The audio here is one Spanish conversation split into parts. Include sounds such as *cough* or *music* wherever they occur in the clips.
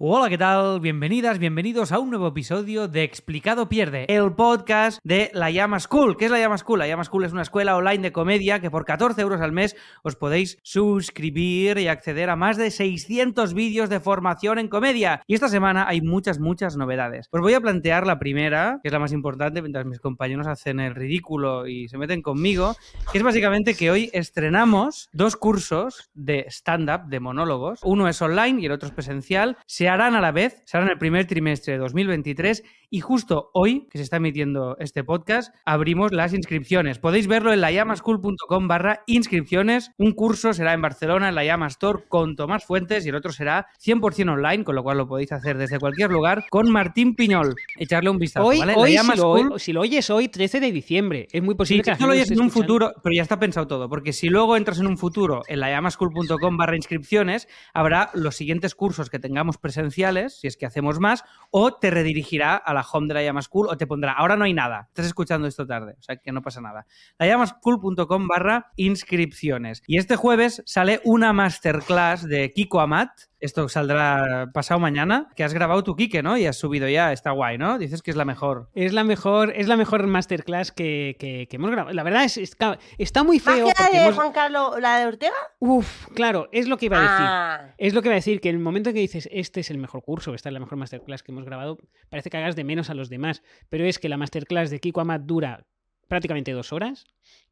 Hola, ¿qué tal? Bienvenidas, bienvenidos a un nuevo episodio de Explicado Pierde, el podcast de La Llama School. ¿Qué es La Llama School? La Llama School es una escuela online de comedia que por 14 euros al mes os podéis suscribir y acceder a más de 600 vídeos de formación en comedia. Y esta semana hay muchas, muchas novedades. Os voy a plantear la primera, que es la más importante, mientras mis compañeros hacen el ridículo y se meten conmigo, que es básicamente que hoy estrenamos dos cursos de stand-up, de monólogos. Uno es online y el otro es presencial. Se harán a la vez, se harán el primer trimestre de 2023 y justo hoy, que se está emitiendo este podcast, abrimos las inscripciones. Podéis verlo en layamaschool.com barra inscripciones. Un curso será en Barcelona, en la Llama Store, con Tomás Fuentes y el otro será 100% online, con lo cual lo podéis hacer desde cualquier lugar, con Martín Piñol. Echarle un vistazo, Hoy, ¿vale? hoy si, lo, si oyes hoy, 13 de diciembre, es muy Sí, posible que que esto lo oyes en un futuro, pero ya está pensado todo, porque si luego entras en un futuro en la llamaschool.com barra inscripciones, habrá los siguientes cursos que tengamos presenciales, si es que hacemos más, o te redirigirá a la home de la Llama School o te pondrá, ahora no hay nada, estás escuchando esto tarde, o sea que no pasa nada. La llamaschool.com barra inscripciones. Y este jueves sale una masterclass de Kiko Amat, esto saldrá pasado mañana, que has grabado tu Kike, ¿no? Y has subido ya, está guay, ¿no? Dices que es la mejor. Es la mejor, es la mejor masterclass que, que- que hemos grabado. La verdad es está, está muy ¿Más feo. que la de hemos- Juan Carlos, la de Ortega? Uf, claro, es lo que iba a decir. Ah, Es lo que iba a decir, que en el momento en que dices este es el mejor curso, esta es la mejor masterclass que hemos grabado, parece que hagas de menos a los demás. Pero es que la masterclass de Kiko Amat dura prácticamente dos horas.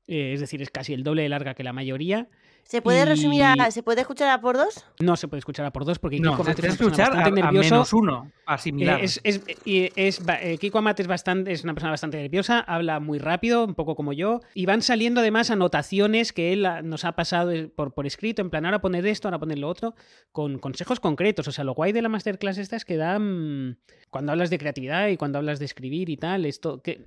eh, es decir, es casi el doble de larga que la mayoría. ¿Se puede Y- resumir a, ¿Se puede escuchar a por dos? No se puede escuchar a por dos porque No, Kiko Amat es escuchar a, bastante a nervioso. menos uno, asimilar. Eh, es, es- y es eh, Kiko Amat es, bastante, es una persona bastante nerviosa, habla muy rápido, un poco como yo, y van saliendo además anotaciones que él nos ha pasado eh, por, por escrito, en plan, ahora poner esto, ahora poner lo otro, con consejos concretos. O sea, lo guay de la masterclass esta es que da, mm, cuando hablas de creatividad y cuando hablas de escribir y tal, esto que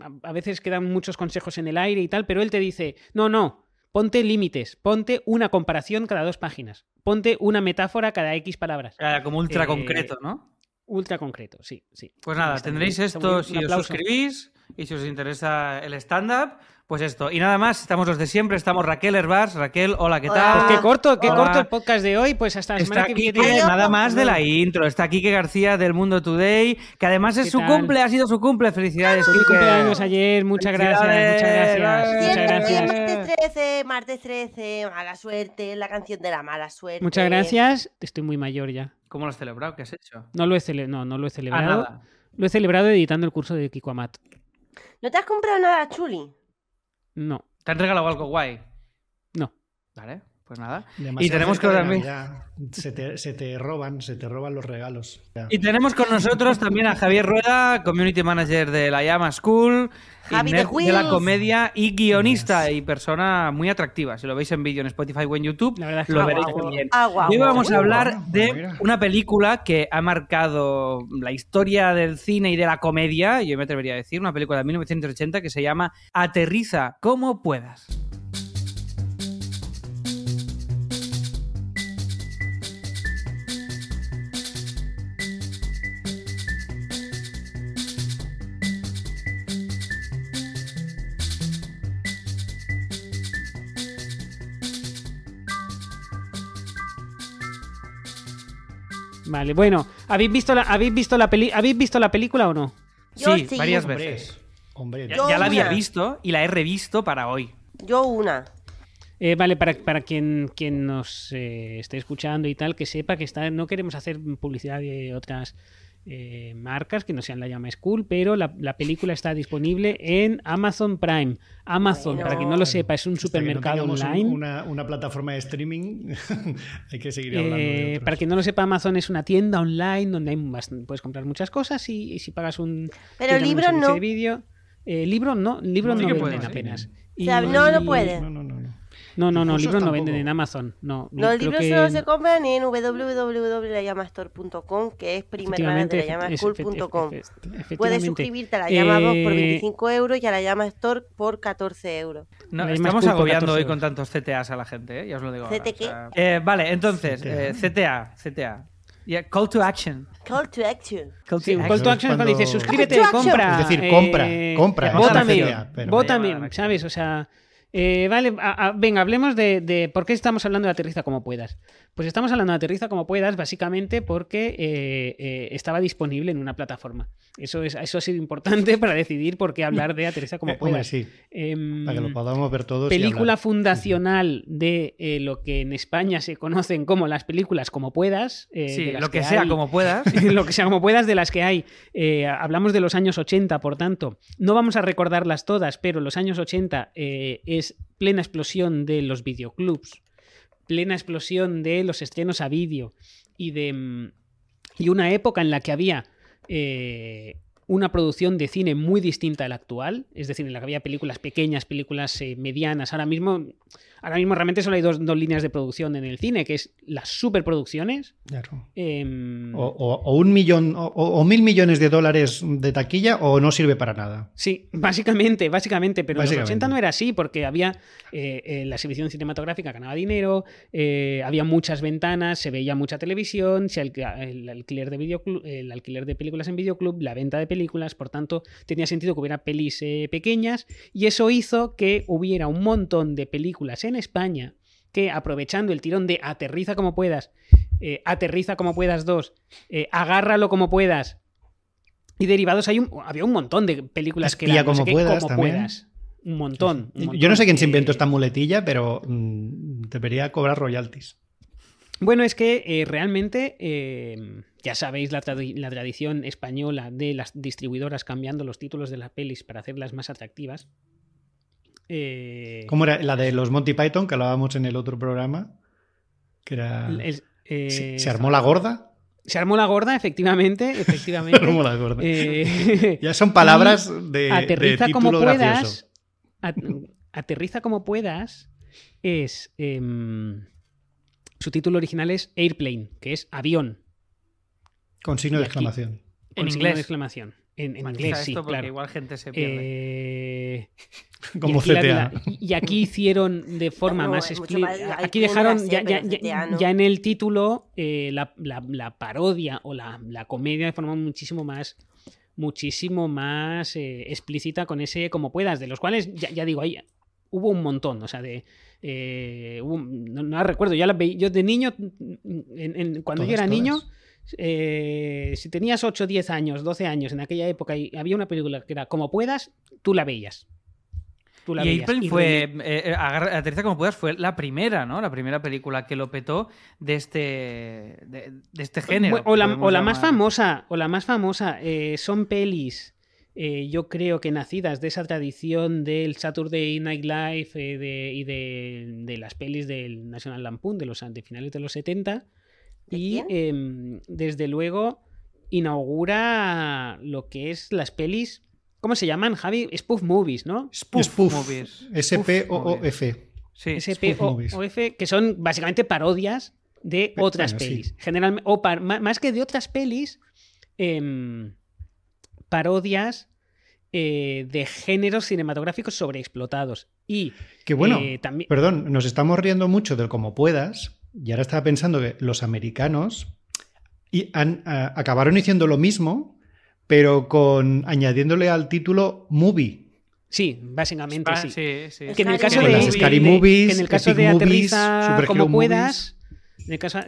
a- a veces quedan muchos consejos en el aire y tal, pero él te dice, no, no. Ponte límites, ponte una comparación cada dos páginas, ponte una metáfora cada X palabras. Ah, como ultra Eh, concreto, ¿no? Ultra concreto, sí, sí. Pues nada, tendréis esto si os suscribís y si os interesa el stand-up, pues esto. Y nada más, estamos los de siempre, estamos Raquel Herbars. Raquel, hola, ¿qué Hola. tal? Pues qué corto, qué Hola. corto el podcast de hoy, pues hasta la Está semana que viene. Nada más de la intro. Está Kike García del Mundo Today, que además es ¿Qué su tal? cumple, ha sido su cumple. Felicidades, Feliz Kike. cumpleaños ayer, muchas gracias, muchas gracias, muchas gracias. Martes 13, martes 13, mala suerte, la canción de la mala suerte. Muchas gracias. Estoy muy mayor ya. ¿Cómo lo has celebrado? ¿Qué has hecho? No lo he, cele- no, no lo he Ah, celebrado. nada. Lo he celebrado editando el curso de Kiko Amat. ¿No te has comprado nada, Chuli? No, ¿Te han regalado algo guay? no. Vale, pues nada. Demasiado Y tenemos de también-. Se te, se te roban, se te roban los regalos. Ya. Y tenemos con nosotros también a Javier Rueda, Community Manager de la Llama School, Javi de la comedia y guionista y persona muy atractiva. Si lo veis en vídeo en Spotify o en YouTube, La verdad es que lo Ah, veréis guau. también. Ah, Hoy vamos a hablar de mira. una película que ha marcado la historia del cine y de la comedia, yo me atrevería a decir, una película de 1980 que se llama Aterriza como puedas. Vale, bueno, ¿habéis visto la, ¿habéis visto la, peli ¿habéis visto la película o no? Yo sí, sí. varias Hombre, veces. hombre, Ya, la había visto y la he revisto para hoy. Yo una. Eh, vale, para, para quien, quien nos eh, esté escuchando y tal, que sepa que está, no queremos hacer publicidad de otras eh, marcas que no sean la llama School, pero la, la película está disponible en Amazon Prime. Amazon, Bueno. para quien no lo sepa, es un no supermercado un- online. una, una plataforma de streaming, *laughs* hay que seguir hablando. de Eh, otros. para quien no lo sepa, Amazon es una tienda online donde hay puedes comprar muchas cosas y, y si pagas un, Pero libros no. de vídeo, eh, libro no, libro no que venden puedes, sí. apenas. O sea, no, no puede. No, no, no. No. No, no, no, libros no tampoco. venden en Amazon. No, Los creo libros que- solo se compran en www.lalamastore.com, que es prima hermana de efe- Puedes suscribirte a la Llama 2 por Eh, 25 euros y a la Llama Store por 14 euros. No, La estamos agobiando 14 hoy con tantos CTAs a la gente, ¿eh? ya os lo digo. ahora, ¿CT qué? Eh, vale, entonces, CTA. eh, CTA, CTA. Yeah, call to action. Call to action. Call to action. call to action es cuando Cuando- dices suscríbete, compra. Es decir, compra, eh, compra, pero- vótame, Vale, vale. ¿sabes? O sea, Eh, vale, a- a- venga, hablemos de, de por qué estamos hablando de Aterriza como puedas. Pues estamos hablando de Aterriza como puedas básicamente porque eh, eh, estaba disponible en una plataforma. Eso, es, eso ha sido importante *laughs* para decidir por qué hablar de Aterriza como *laughs* Eh, hombre, puedas. sí, Em, para que lo podamos ver todos. película fundacional de eh, lo que en España se conocen como las películas como puedas. eh, Sí, de las lo que, sea, hay. como puedas. *laughs* lo que sea como puedas de las que hay. Eh, hablamos de los años 80, por tanto. No vamos a recordarlas todas, pero los años 80 eh, es plena explosión de los videoclubs, plena explosión de los estrenos a vídeo y de mm, y una época en la que había eh, una producción de cine muy distinta a la actual, es decir, en la que había películas pequeñas, películas eh, medianas. Ahora mismo, ahora mismo realmente solo hay dos, dos líneas de producción en el cine, que es las superproducciones. Claro. em, O, o- o un millón o, o mil millones de dólares de taquilla o no sirve para nada. Sí, básicamente, básicamente, pero en los Básicamente. 80 no era así, porque había eh, eh, la exhibición cinematográfica ganaba dinero, eh, había muchas ventanas, se veía mucha televisión, se el alquiler de videoclub, el alquiler de películas en videoclub, la venta de películas, por tanto, tenía sentido que hubiera pelis eh, pequeñas, y eso hizo que hubiera un montón de películas en España que aprovechando el tirón de aterriza como puedas, eh, aterriza como puedas dos, eh, agárralo como puedas, y derivados hay un, había un montón de películas que eran no sé como qué, puedas como también. puedas. Un montón, un Yo no sé quién se inventó esta muletilla, pero mm, debería cobrar royalties. Bueno, es que eh, realmente eh, ya sabéis la, tradi- la tradición española de las distribuidoras cambiando los títulos de las pelis para hacerlas más atractivas. Eh, ¿Cómo era la de los Monty Python que hablábamos en el otro programa? Que era. el- eh, ¿Se, se armó la gorda? se armó la gorda, efectivamente, *laughs* efectivamente. Se armó la gorda. *laughs* Ya son palabras de, de aterriza como título puedas. gracioso. at- aterriza como puedas es. Su título original es Airplane, que es avión. Con signo y de exclamación. con En signo de inglés. exclamación. En, inglés, sí, claro. igual gente se pierde. Eh, *laughs* Como y, aquí la- CTA. la- y aquí hicieron de forma No, más explícita. Aquí dejaron ya, en el título eh, la, la- la parodia o la, la comedia de forma muchísimo más muchísimo más eh, explícita con ese como puedas, de los cuales ya, ya digo, ahí hubo un montón, o sea, de eh, no, no la recuerdo, ya las veí- yo de niño, en- en- cuando yo era todas. niño, eh, si tenías 8, 10 años, 12 años en aquella época y había una película que era como puedas, tú la veías. Tú la y Y fue, eh, eh, agarra- Aterriza como puedas, fue la primera, ¿no? La primera película que lo petó de este, de, de este género. o la, podemos o la más famosa, o la más famosa, son pelis. Eh, yo creo que nacidas de esa tradición del Saturday Night Live eh, de- y de, de las pelis del National Lampoon de los de finales de los 70 ¿De y em, desde luego inaugura lo que es las pelis ¿cómo se llaman Javi? spoof movies ¿no? Spoof, Spoof. movies. S-P-O-O-F. Sí. SP Spoof que son básicamente parodias de Bueno, otras sí. pelis. Generalmente, o par- más que de otras pelis, em, parodias eh, de géneros cinematográficos sobreexplotados. Y Que bueno, eh, también. perdón, nos estamos riendo mucho del como puedas. Y ahora estaba pensando que los americanos y han, a- acabaron diciendo lo mismo, pero con añadiéndole al título movie. Sí, básicamente Spa- sí. sí, sí. Que en el caso Con de, las Movies. Scary Movies, en el caso de Movies, aterriza Super como Hero puedas, en el caso,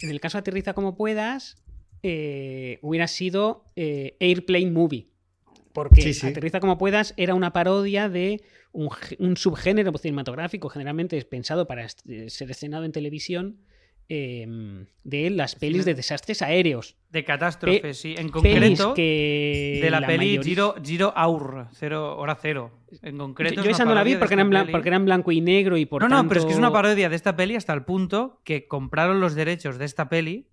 en el caso de aterriza como puedas, eh, hubiera sido eh, Airplane Movie. Porque Sí, sí. aterriza como puedas era una parodia de un, gé- un subgénero cinematográfico, generalmente es pensado para eh, ser estrenado en televisión, eh, de las pelis de desastres aéreos. De catástrofes, Pe- sí. En concreto, que de la, peli mayoría- Giro, Giro Aur, cero, hora cero. En concreto. Yo, yo una esa no la vi porque era, peli. porque era en blanco y negro y por no, no, pero es que es una parodia de esta peli hasta el punto que compraron los derechos de esta peli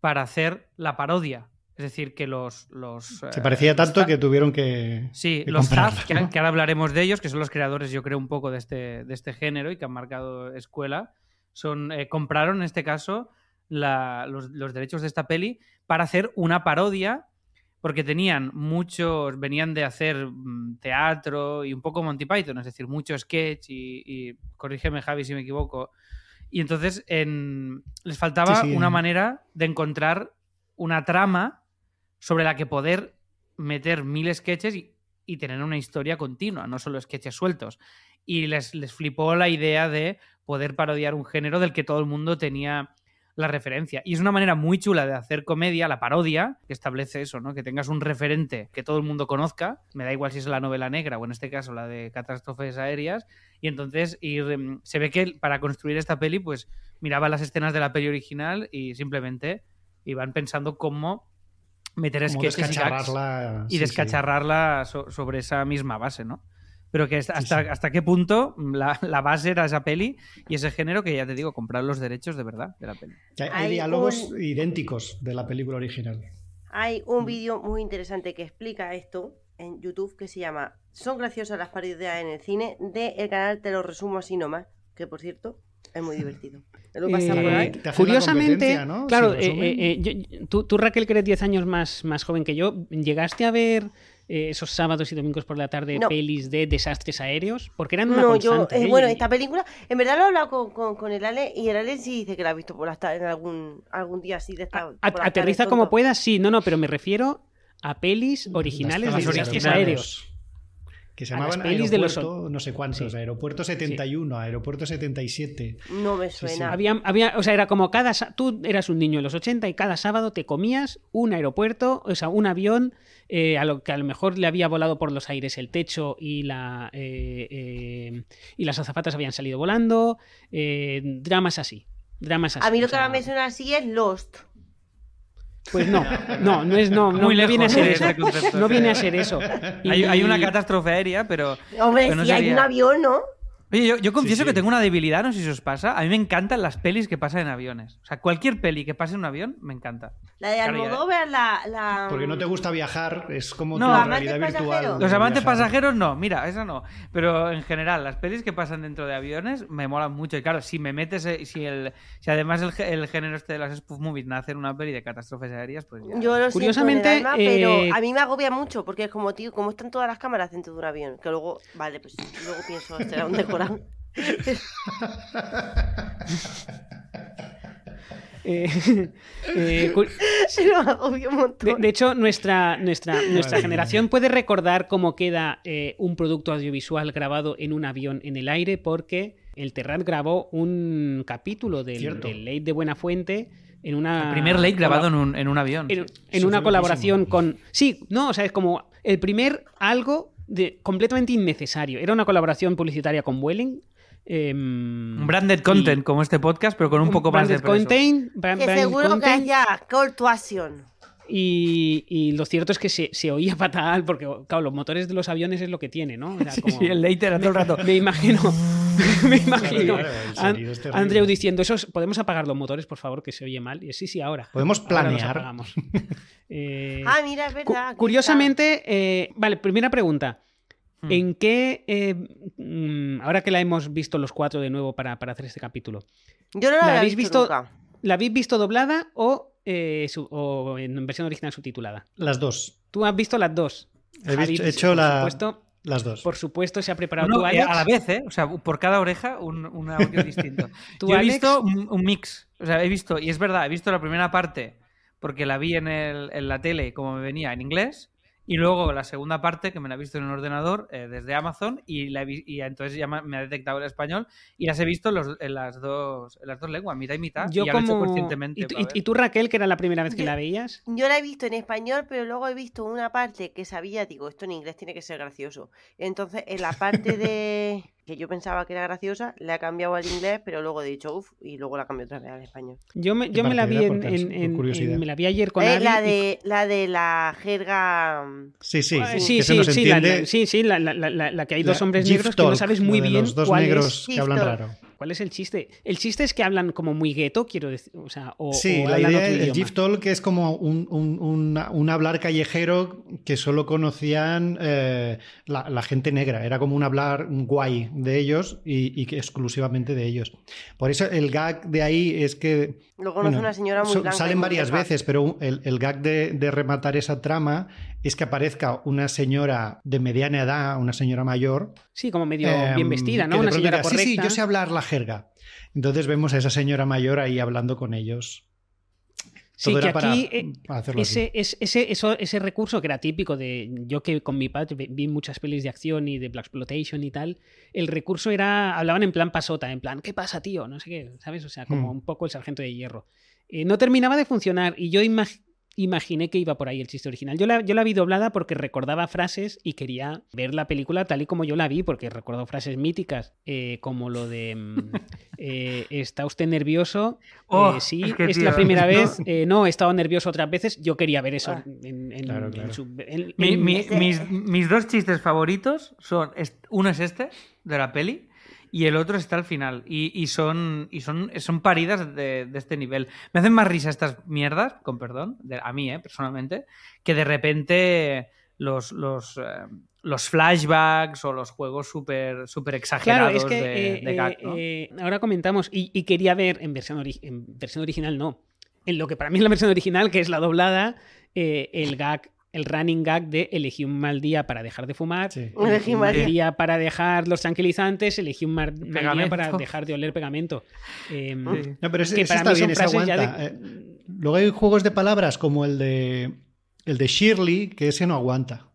para hacer la parodia. Es decir, que los. los Se eh, parecía tanto que tuvieron que. Sí, que los que, que ahora hablaremos de ellos, que son los creadores, yo creo, un poco de este, de este género y que han marcado escuela, son, eh, compraron en este caso la- los, los derechos de esta peli para hacer una parodia, porque tenían muchos, venían de hacer mm, teatro y un poco Monty Python, es decir, mucho sketch y, y corrígeme Javi si me equivoco. Y entonces en- les faltaba Sí, sí. una manera de encontrar una trama sobre la que poder meter mil sketches y, y tener una historia continua, no solo sketches sueltos. y les, les flipó la idea de poder parodiar un género del que todo el mundo tenía la referencia. Y es una manera muy chula de hacer comedia, la parodia, que establece eso, ¿no? Que tengas un referente que todo el mundo conozca, me da igual si es la novela negra o en este caso la de catástrofes aéreas, y entonces ir, se ve que para construir esta peli, pues miraba las escenas de la peli original y simplemente iban pensando cómo meter sketches y gags descacharrarla. y sí, sí. descacharrarla so- sobre esa misma base, ¿no? Pero que hasta, hasta, hasta qué punto la, la base era esa peli y ese género que ya te digo, comprar los derechos de verdad de la peli. Hay, Hay diálogos un- idénticos de la película original. Hay un vídeo muy interesante que explica esto en YouTube que se llama Son graciosas las parodias en el cine de el canal Te lo resumo así nomás, que por cierto es muy divertido. Te lo pasa por Eh, ahí. Te hacen la curiosamente, ¿no? claro, Si eh, eh, eh, yo- tú, tú, Raquel, que eres 10 años más, más joven que yo, ¿llegaste a ver eh, esos sábados y domingos por la tarde No. pelis de desastres aéreos? Porque eran una No, yo, constante. eh, ¿eh? bueno, esta película, en verdad lo he hablado con, con, con el Ale y el Ale sí dice que la ha visto por tardes en algún, algún día así de esta. a- aterriza como puedas, sí, no, no, pero me refiero a pelis originales de desastres aéreos. Que se a llamaban pelis de los- Aeropuerto, no sé cuántos, Sí. Aeropuerto 71, Aeropuerto 77. No me sí. suena. Había, había, o sea, era como cada. Tú eras un niño en los 80 y cada sábado te comías un aeropuerto, o sea, un avión eh, a lo que a lo mejor le había volado por los aires el techo y, la, eh, eh, y las azafatas habían salido volando. eh, dramas así. Dramas así. A mí lo o que sea, ahora me suena así es Lost. Pues no, no, no es no, no, Muy no viene a ser eso. No viene a ser eso. Hay, Y- hay una catástrofe aérea, pero. Hombre, Pero no si hay un avión, ¿no? Oye, yo, yo confieso sí. que tengo una debilidad, no sé si os pasa. A mí me encantan las pelis que pasan en aviones. O sea, cualquier peli que pase en un avión, me encanta. La de Almodóvar, la, la. Porque no te gusta viajar, es como No, tu amantes realidad virtual. Los amantes viajar. pasajeros no, mira, esa no. Pero en general, las pelis que pasan dentro de aviones me molan mucho. Y claro, si me metes, eh, si el, si además el, gé- el género este de las spoof movies nace en una peli de catástrofes aéreas, pues ya. Yo lo Curiosamente, alma, eh, pero a mí me agobia mucho porque es como, tío, como están todas las cámaras dentro de un avión, que luego, vale, pues luego pienso, será un *laughs* *laughs* eh, eh, De, montón. de hecho, nuestra, nuestra, nuestra generación puede recordar cómo queda eh, un producto audiovisual grabado en un avión en el aire porque el Terrat grabó un capítulo del, del Late de Buena Fuente en una... El primer late grabado en un, en un avión. en, una colaboración con... Sí, no, o sea, es como el primer algo de, completamente innecesario. Era una colaboración publicitaria con Vueling. em, Un branded content como este podcast, pero con un, poco más de branded peso. content, bra- que branded seguro que haya call to action. Y, y lo cierto es que se, se oía fatal porque, claro, los motores de los aviones es lo que tiene, ¿no? O sea, *laughs* como- Sí, el late era todo el rato. *laughs* Me imagino, *laughs* *laughs* me imagino claro, diciendo, eso es- ¿podemos apagar los motores, por favor, que se oye mal? Y sí, sí, ahora. Podemos Ahora los planear. *laughs* Eh, Ah, mira, es verdad. curiosamente, eh, vale, primera pregunta. Hmm. ¿En qué, eh, mm, ahora que la hemos visto los cuatro de nuevo para, para hacer este capítulo. Yo no la, ¿la habéis visto, nunca. ¿la habéis visto doblada o, eh, su- o en versión original subtitulada? Las dos. Tú has visto las dos. He visto- he hecho por la- supuesto, Las dos. por supuesto, se ha preparado No, tú, Alex. a la vez, ¿eh? O sea, por cada oreja un, un audio distinto. *laughs* ¿Tú, Yo he visto un, un mix. O sea, he visto, y es verdad, he visto la primera parte porque la vi en, el- en la tele como me venía en inglés. Y luego la segunda parte, que me la he visto en un ordenador eh, desde Amazon, y, la he vi- y entonces ya me ha detectado el español, y las he visto en, los- en las, dos, en las dos lenguas, mitad y mitad. Yo y ya lo he hecho como... conscientemente. ¿Y, tú- para y- ver. y tú, Raquel, que era la primera vez que Yo- la veías? Yo la he visto en español, pero luego he visto una parte que sabía, digo, esto en inglés tiene que ser gracioso. Entonces, en la parte de que yo pensaba que era graciosa, la he cambiado al inglés, pero luego he dicho, uff, y luego la cambié otra vez al español. Yo me, ¿Qué yo me la vi en, me la vi ayer con Eh, Ari la, y- de, la de la jerga... mm, Sí, sí. Que sí, sí, nos sí, la, sí, sí, la, la- la- que hay la dos hombres negros que no sabes muy bien Los dos cuál, negros es, que hablan raro. Cuál es el chiste. El chiste es que hablan como muy gueto, quiero decir, o sea, o, Sí, o la idea otro del idioma. Gift Talk es como un, un- un hablar callejero que solo conocían eh, la, la gente negra. Era como un hablar guay de ellos y, y que exclusivamente de ellos. Por eso el gag de ahí es que Lo conoce Bueno, una señora muy so- blanca. salen varias veces, pero el, el gag de, de rematar esa trama es que aparezca una señora de mediana edad, una señora mayor. Sí, como medio em, bien vestida, ¿no? Una señora diga, correcta. Sí, sí, yo sé hablar la jerga. Entonces vemos a esa señora mayor ahí hablando con ellos. Sí, Todo que aquí eh, ese, es- ese, eso- ese recurso que era típico de. Yo que con mi padre vi- muchas pelis de acción y de Black Exploitation y tal. El recurso era. Hablaban en plan pasota, en plan, ¿qué pasa, tío? No sé qué, ¿sabes? O sea, como Hmm. un poco el sargento de hierro. Eh, no terminaba de funcionar y yo imag- imaginé que iba por ahí el chiste original. Yo la, yo la vi doblada porque recordaba frases y quería ver la película tal y como yo la vi, porque recuerdo frases míticas, eh, como lo de. mm, *laughs* eh, ¿Está usted nervioso? Oh, Eh, sí, es es, que, tío, la primera *laughs* no. vez. eh, no, he estado nervioso otras veces. Yo quería ver eso Ah. en, en- Claro, en claro. su- en- Mi- en- mi- Ese- mis, mis dos chistes favoritos son. Uno es este, de la peli, y el otro está al final. Y, y son, y son, son paridas de, de este nivel. Me hacen más risa estas mierdas, con perdón, de- a mí, eh, personalmente, que de repente los, los, eh, los flashbacks o los juegos súper Claro, exagerados es que de, eh, de gag, eh, ¿no? ahora comentamos, y, y quería ver en versión, en versión original, no. En lo que para mí es la versión original, que es la doblada, eh, el gag, el running gag de elegí un mal día para dejar de fumar, Sí. Elegí un mal día. día para dejar los tranquilizantes, elegí un mal día para dejar de oler pegamento. Em, Sí. No, pero ese, que ese para está mí bien, frases ya de- Eh, luego hay juegos de palabras como el de el de Shirley, que ese no aguanta.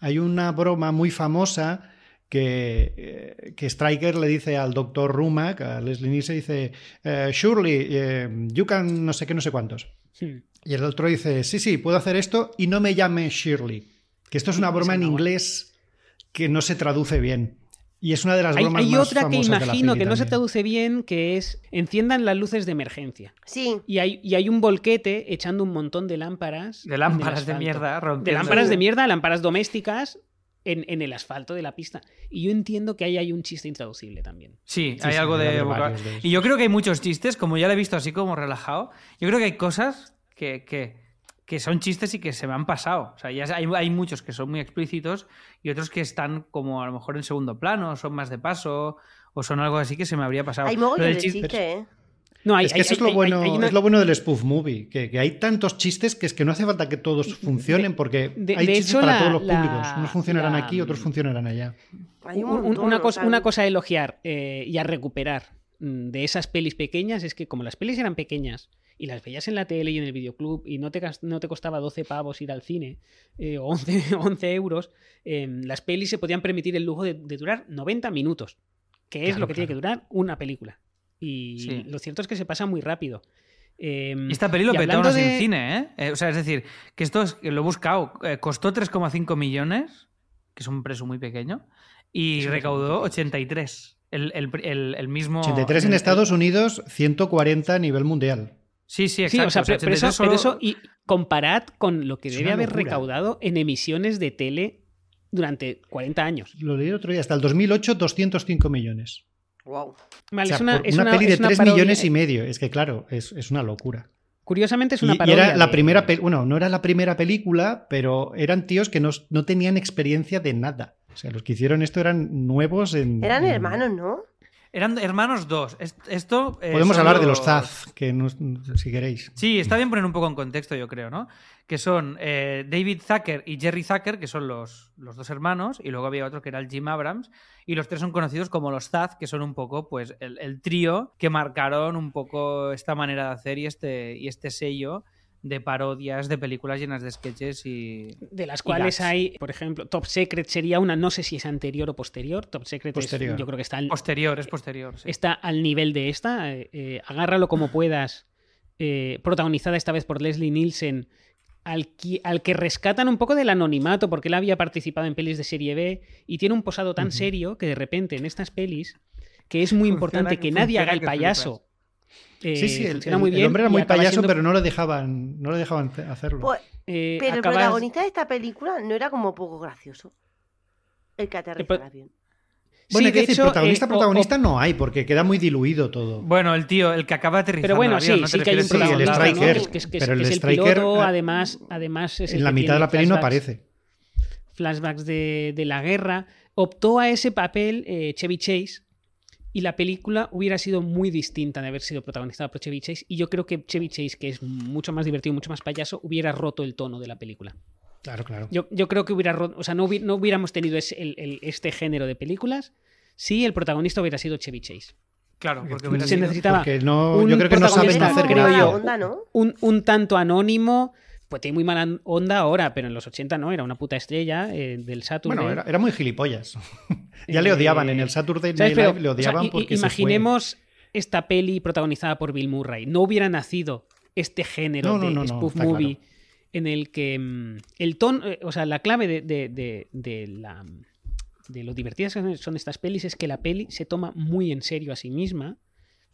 Hay una broma muy famosa que, eh, que Striker le dice al doctor Rumack, a Leslie Nielsen, dice, eh, Shirley, eh, you can no sé qué, no sé cuántos. hmm. Y el otro dice, sí, sí, puedo hacer esto y no me llame Shirley. Que esto es una broma en inglés que no se traduce bien. Y es una de las Hay, bromas hay más otra que famosas de imagino que no se traduce bien, que es enciendan las luces de emergencia. Sí, Y hay, y hay un volquete echando un montón de lámparas. De lámparas de mierda, De rompiendo. lámparas de mierda, lámparas domésticas en, en el asfalto de la pista. Y yo entiendo que ahí hay un chiste intraducible también. Sí, Sí, hay sí, algo de, de. Y yo creo que hay muchos chistes, como ya lo he visto así como relajado. Yo creo que hay cosas que, que, que son chistes y que se me han pasado. O sea, ya hay, hay muchos que son muy explícitos y otros que están como a lo mejor en segundo plano, son más de paso, o son algo así que se me habría pasado. hay mogollón de chiste- chiste, ¿eh? No, hay, es que hay- eso es lo hay- bueno, hay una- es lo bueno del spoof movie, que, que hay tantos chistes que es que no hace falta que todos funcionen porque de- hay de chistes hecho, para la- todos los la- públicos. Unos funcionarán la- aquí, otros funcionarán allá. Hay un montón, una, cosa, una cosa a elogiar eh, y a recuperar mm, de esas pelis pequeñas es que como las pelis eran pequeñas y las veías en la tele y en el videoclub y no te, no te costaba 12 pavos ir al cine eh, o 11, 11 *laughs* euros, eh, las pelis se podían permitir el lujo de, de durar 90 minutos, que es Claro, lo que tiene que durar una película. Y Sí. lo cierto es que se pasa muy rápido. Eh, Y esta peli lo aún así en de- cine, ¿eh? Eh, O sea, es decir, que esto es, que lo he buscado, eh, costó 3,5 millones, que es un precio muy pequeño, y recaudó 83. El, el, el- el mismo. 83 en el- Estados Unidos, 140 a nivel mundial. Sí, sí, Sí, exacto. o sea, o sea, pero, pero eso, 83 pero solo- eso y comparad con lo que Es debe haber recaudado en emisiones de tele durante 40 años. Lo leí el otro día, hasta el 2008, 205 millones. Wow. Vale, O sea, es una, por es una una- peli de es una 3 parodia- millones y medio. Es que, claro, es, es una locura. Curiosamente es Y, una y parodia. era la de- primera bueno, no era la primera película, pero eran tíos que no, no tenían experiencia de nada. O sea, los que hicieron esto eran nuevos en. Eran en- hermanos, ¿no? Eran hermanos dos. Es- Esto. eh, Podemos hablar de los Zaz, que no- si queréis. Sí, está bien poner un poco en contexto, yo creo, ¿no? Que son eh, David Zucker y Jerry Zucker, que son los, los dos hermanos, y luego había otro que era el Jim Abrams, y los tres son conocidos como los Zaz, que son un poco, pues, el, el trío que marcaron un poco esta manera de hacer y este, y este sello de parodias de películas llenas de sketches y... De las y cuales hay, por ejemplo, Top Secret sería una, no sé si es anterior o posterior. Top Secret es- Posterior. yo creo que está al, Posterior, es posterior. sí. está al nivel de esta. eh, eh, agárralo como puedas. eh, protagonizada esta vez por Leslie Nielsen. Al, qui- al que rescatan un poco del anonimato porque él había participado en pelis de serie B y tiene un posado tan serio que de repente en estas pelis que es muy *laughs* Funciona- importante que nadie haga el que payaso eh, sí, sí, el, el- muy el bien hombre era muy payaso, siendo- pero no lo dejaban, no lo dejaban hacerlo. Pues, eh, pero el protagonista de esta película no era como poco gracioso. El que aterriza el avión. bueno, sí, hay que de decir, hecho, protagonista, eh, o- protagonista no hay, porque queda muy diluido todo. Bueno, el tío, el que acaba aterrizando Pero bueno, avión, sí, ¿no? sí ¿Te que hay un Sí, el striker, que es, que es- pero que el es el striker, piloto, eh, además, además es el en la mitad de la peli no flashbacks- aparece. Flashbacks de, de la guerra. Optó a ese papel eh, Chevy Chase y la película hubiera sido muy distinta de haber sido protagonizada por Chevy Chase. Y yo creo que Chevy Chase, que es mucho más divertido, mucho más payaso, hubiera roto el tono de la película. Claro, claro. Yo, yo creo que hubiera roto, o sea, no, hubi- no hubiéramos tenido ese- el- el- este género de películas si el protagonista hubiera sido Chevy Chase. Claro, porque Se hubiera se sido- necesitaba Porque no, un yo creo que no saben hacer creo yo. onda, ¿no? un, un tanto anónimo. Pues tiene muy mala onda ahora, pero en los 80 no, era una puta estrella eh, del Saturday. Bueno, era, era muy gilipollas. *laughs* ya Eh, le odiaban en el Saturday ¿Sabes? Night Pero, Live, le o sea, odiaban porque se fue. imaginemos esta peli protagonizada por Bill Murray. No hubiera nacido este género No, no, de no, spoof movie claro. en el que mm, el tono, eh, o sea, la clave de, de- de- de la de lo divertidas que son estas pelis es que la peli se toma muy en serio a sí misma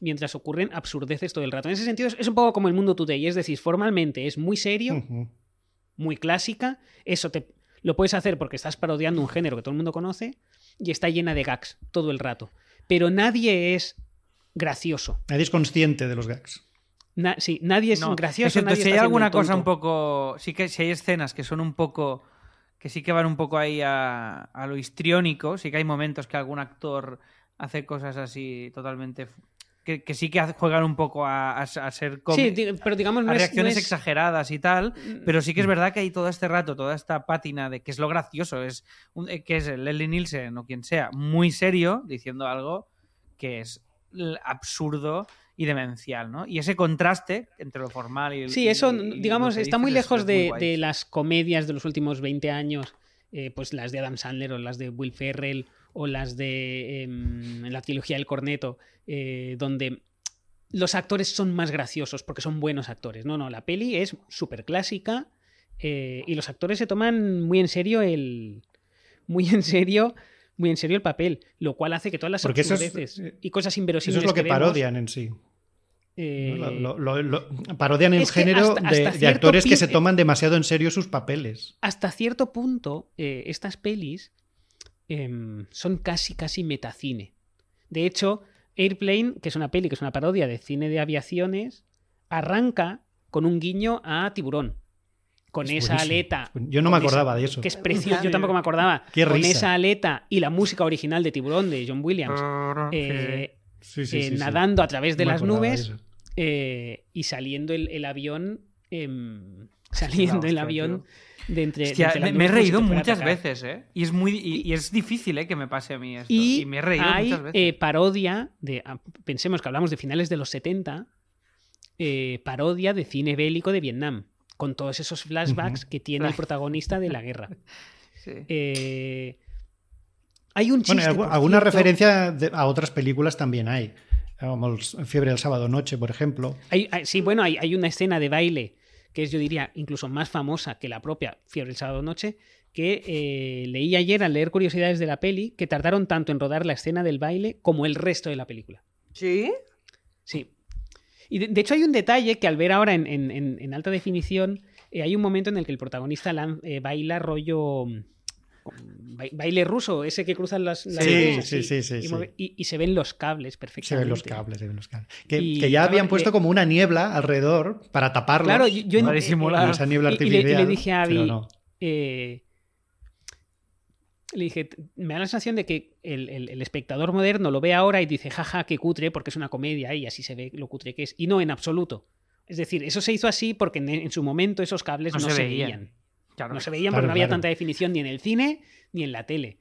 mientras ocurren absurdeces todo el rato. En ese sentido es, un poco como el mundo today, es decir, formalmente es muy serio, muy clásica, eso te lo puedes hacer porque estás parodiando un género que todo el mundo conoce y está llena de gags todo el rato. Pero nadie es gracioso. Nadie es consciente de los gags. Na- sí, nadie es No, gracioso. excepto nadie si hay alguna cosa un poco. Sí que si hay escenas que son un poco. que sí que van un poco ahí a, a lo histriónico. Sí que hay momentos que algún actor hace cosas así totalmente. Que, que sí que juegan un poco a, a- a ser Sí, di- pero digamos, no a es- reacciones no es- exageradas y tal. Mm. Pero sí que es verdad que hay todo este rato, toda esta pátina de que es lo gracioso, es un- eh, que es el Leslie Nielsen o quien sea, muy serio, diciendo algo que es absurdo y demencial, ¿no? Y ese contraste entre lo formal y el Sí, eso, y- digamos, está muy lejos es de las comedias de los últimos 20 años, eh, pues las de Adam Sandler o las de Will Ferrell o las de em, la trilogía del corneto, eh, donde los actores son más graciosos porque son buenos actores. No, no, la peli es súper clásica eh, y los actores se toman muy en serio el... Muy en serio muy en serio el papel, lo cual hace que todas las eso es- absurdeces eh, y cosas Eso inverosímiles es lo que parodian en sí. eh. Lo- lo- lo- parodian el género hasta- de, hasta de cierto actores que se toman demasiado en serio sus papeles. hasta cierto punto, eh, estas pelis em, son casi, casi metacine. De hecho, Airplane, que es una peli, que es una parodia de cine de aviaciones, arranca con un guiño a Tiburón. Con Es esa buenísimo. aleta. Yo no me esa- acordaba de eso. Que es precioso. Yo tampoco me acordaba. Qué con esa aleta y la música original de Tiburón de John Williams. eh, Sí, sí, eh, sí, sí. nadando a través de No las de nubes eh, y saliendo el, el avión. em, saliendo el avión de entre. de me, me he reído muchas veces, ¿eh? Y es muy y, y es difícil, ¿eh? Que me pase a mí esto. Y, Y, me he reído hay muchas veces. eh, parodia de. ah, Pensemos que hablamos de finales de los 70. eh, parodia de cine bélico de Vietnam. Con todos esos flashbacks que tiene el protagonista de la *laughs* guerra. Sí. Eh, hay un chiste. Bueno, alguna cierto, referencia de- a otras películas también hay. Como el Fiebre del Sábado Noche, por ejemplo. hay- hay- sí, bueno, hay, hay una escena de baile que es, yo diría, incluso más famosa que la propia Fiebre del Sábado Noche, que eh, leí ayer al leer curiosidades de la peli, que tardaron tanto en rodar la escena del baile como el resto de la película. ¿Sí? Sí. Y de, de hecho hay un detalle que al ver ahora en, en- alta definición, eh, hay un momento en el que el protagonista lan- eh, baila rollo... ba- Baile ruso, ese que cruzan las, las Sí, sí, sí, sí, y, sí. mueve- y- y se ven los cables Se perfectamente. ven los cables, se ven los cables. Que, Y, que ya claro, habían puesto como una niebla alrededor para taparlo. Claro, yo, yo en- Para disimular. esa niebla y- y le- y le artificial. dije a Abby, no. eh, le dije, me da la sensación de que el, el- el espectador moderno lo ve ahora y dice, jaja, qué cutre, porque es una comedia y así se ve lo cutre que es. Y no, en absoluto. Es decir, eso se hizo así porque en, en su momento esos cables no, No se, se veían. veían. Claro. No se veían Claro, porque no había claro. tanta definición ni en el cine ni en la tele.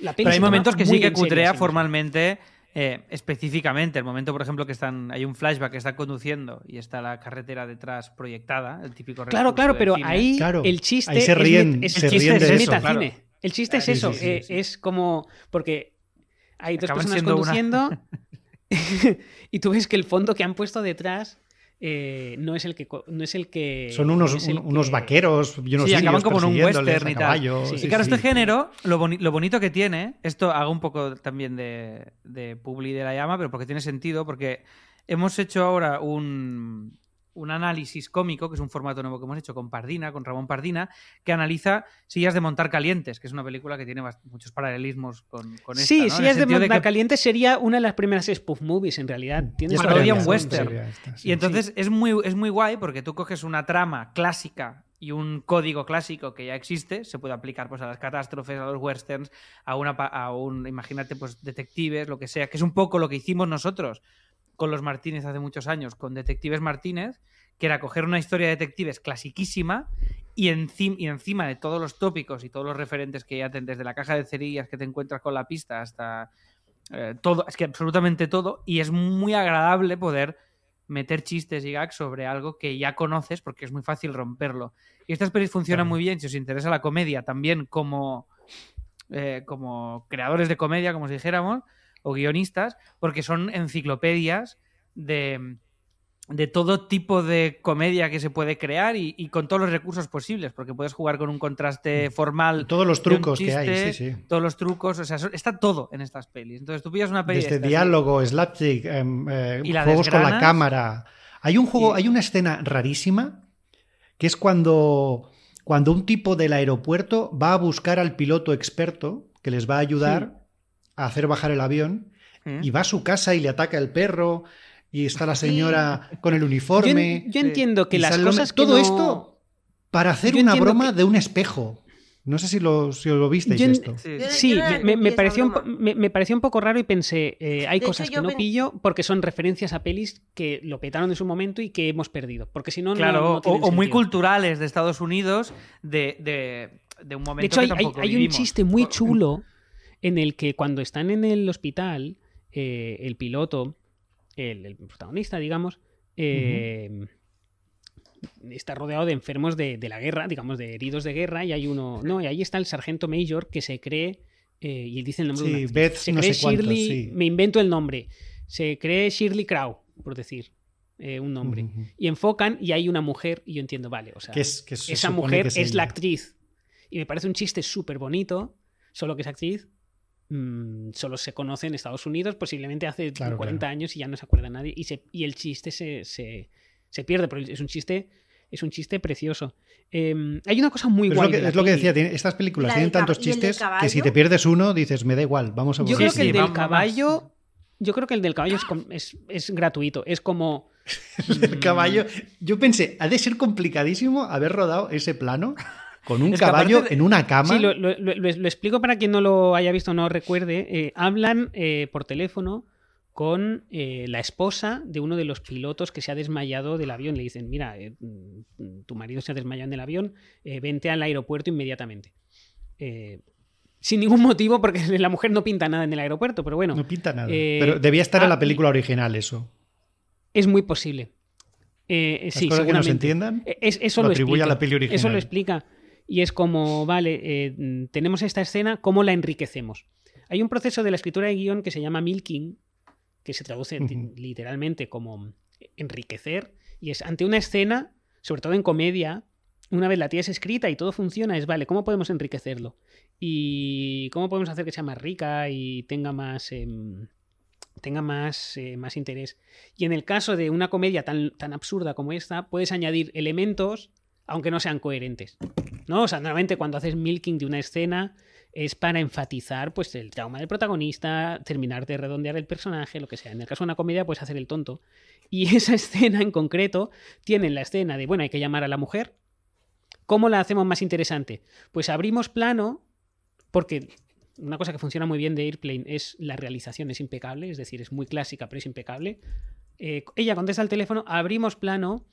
La peli Pero hay momentos que sí que serio cutrea formalmente, eh, específicamente. El momento, por ejemplo, que están hay un flashback que está conduciendo y está la carretera detrás proyectada, el típico Claro, claro, pero cine. ahí Claro, el chiste ahí se es ríen- es, se el ríen chiste de es eso, metacine. claro. El chiste es Sí, eso, sí, sí, eh, sí. es como porque hay dos Acaban personas una- conduciendo *laughs* *laughs* y tú ves que el fondo que han puesto detrás eh, no es el que no es el que Son unos, no un- unos que- vaqueros y unos Sí, acaban como en un western y tal. Sí. y claro, sí. este género, lo, boni- lo bonito que tiene, esto hago un poco también de, de Publi de la llama, pero porque tiene sentido, porque hemos hecho ahora un, un análisis cómico, que es un formato nuevo que hemos hecho con Pardina, con Ramón Pardina, que analiza Sillas de Montar Calientes, que es una película que tiene muchos paralelismos con, con esta. Sí, es de sentido Monta que- Caliente sería una de las primeras spoof movies en realidad. Tienes parodia un western. esta, sí. Y entonces es, muy, es muy guay porque tú coges una trama clásica y un código clásico que ya existe, se puede aplicar pues, a las catástrofes, a los westerns, a, una, a un, imagínate, pues detectives, lo que sea, que es un poco lo que hicimos nosotros con los Martínez hace muchos años, con Detectives Martínez, que era coger una historia de detectives clasiquísima y, encim- y encima de todos los tópicos y todos los referentes que ya ten- desde la caja de cerillas que te encuentras con la pista hasta eh, todo, es que absolutamente todo, y es muy agradable poder meter chistes y gags sobre algo que ya conoces porque es muy fácil romperlo. Y estas pelis funcionan muy bien si os interesa la comedia, también como, eh, como creadores de comedia, como si dijéramos, o guionistas, porque son enciclopedias de, de todo tipo de comedia que se puede crear y, y con todos los recursos posibles, porque puedes jugar con un contraste formal. Todos los de trucos que hay, sí, sí. Todos los trucos, o sea, está todo en estas pelis. Entonces tú pillas una peli. de Desde y- diálogo, slapstick, em, eh, Y juegos con la cámara. Hay un juego, hay una escena rarísima que es cuando, cuando un tipo del aeropuerto va a buscar al piloto experto que les va a ayudar a hacer bajar el avión ¿Mm? y va a su casa y le ataca el perro y está la Sí. señora con el uniforme. yo entiendo que las cosas que Todo no- esto para hacer Yo una broma que- de un espejo. No sé si lo, si lo visteis Yo esto. Sí. Me, pareció un, me, me pareció un poco raro y pensé, eh, hay De cosas hecho, que no pen- pillo porque son referencias a pelis que lo petaron en su momento y que hemos perdido. Porque si no, no- Claro, no, o- muy culturales de Estados Unidos, de, de, de un momento De hecho, hay, que hay- tampoco hay un chiste muy chulo en el que cuando están en el hospital, eh, el piloto, el, el protagonista, digamos, eh, está rodeado de enfermos de, de la guerra, digamos, de heridos de guerra, y hay uno. No, y ahí está el sargento Mayor que se cree. eh, y dice el nombre de Sí, una actriz. Beth se no cree sé cuántos, Shirley. sí. Me invento el nombre. Se cree Shirley Crow, por decir eh, un nombre. Y enfocan y hay una mujer, y yo entiendo, vale, o sea, es- esa mujer que es, es la actriz. Y me parece un chiste súper bonito, solo que esa actriz mm, solo se conoce en Estados Unidos, posiblemente hace Claro, 40 claro. años y ya no se acuerda nadie. Y, se- y el chiste se, se- se pierde, pero es un chiste, es un chiste precioso. Eh, hay una cosa muy Pero es guay. lo que, de la es lo que peli. decía, tiene- estas películas La tienen del tantos ¿y el del chistes que si te pierdes uno dices, me da igual, vamos a Yo volver. creo Sí, que el del vamos- caballo. Yo creo que el del caballo es, es, es gratuito. Es como. *laughs* El caballo. Yo pensé, ha de ser complicadísimo haber rodado ese plano con un Es caballo de- en una cama. Sí, lo, lo- lo- lo- lo explico para quien no lo haya visto o no recuerde. Eh, hablan eh, por teléfono con eh, la esposa de uno de los pilotos que se ha desmayado del avión. Le dicen, mira, eh, mm, tu marido se ha desmayado en el avión, eh, vente al aeropuerto inmediatamente. Sin ningún motivo, porque *laughs* la mujer no pinta nada en el aeropuerto, pero bueno, No pinta nada. Pero debía estar en ah, la película original eso. es muy posible. Sí, cosas que no se seguramente. entiendan. Eh, Es, eso lo lo, atribuye a la peli original. Eso lo explica. Y es como, vale, eh, tenemos esta escena, ¿cómo la enriquecemos? Hay un proceso de la escritura de guion que se llama milking, que se traduce literalmente como enriquecer, y es ante una escena, sobre todo en comedia, una vez la tía es escrita y todo funciona, es, vale, ¿cómo podemos enriquecerlo? Y cómo podemos hacer que sea más rica y tenga más... em, tenga más, eh, más interés. Y en el caso de una comedia tan, tan absurda como esta, puedes añadir elementos, aunque no sean coherentes. ¿No? O sea, normalmente cuando haces milking de una escena es para enfatizar pues, el trauma del protagonista, terminar de redondear el personaje, lo que sea. En el caso de una comedia puedes hacer el tonto. Y *laughs* esa escena en concreto tiene la escena de, bueno, hay que llamar a la mujer. ¿Cómo la hacemos más interesante? Pues abrimos plano, porque una cosa que funciona muy bien de Airplane es la realización, es impecable, es decir, es muy clásica, pero es impecable. Eh, ella contesta al teléfono, abrimos plano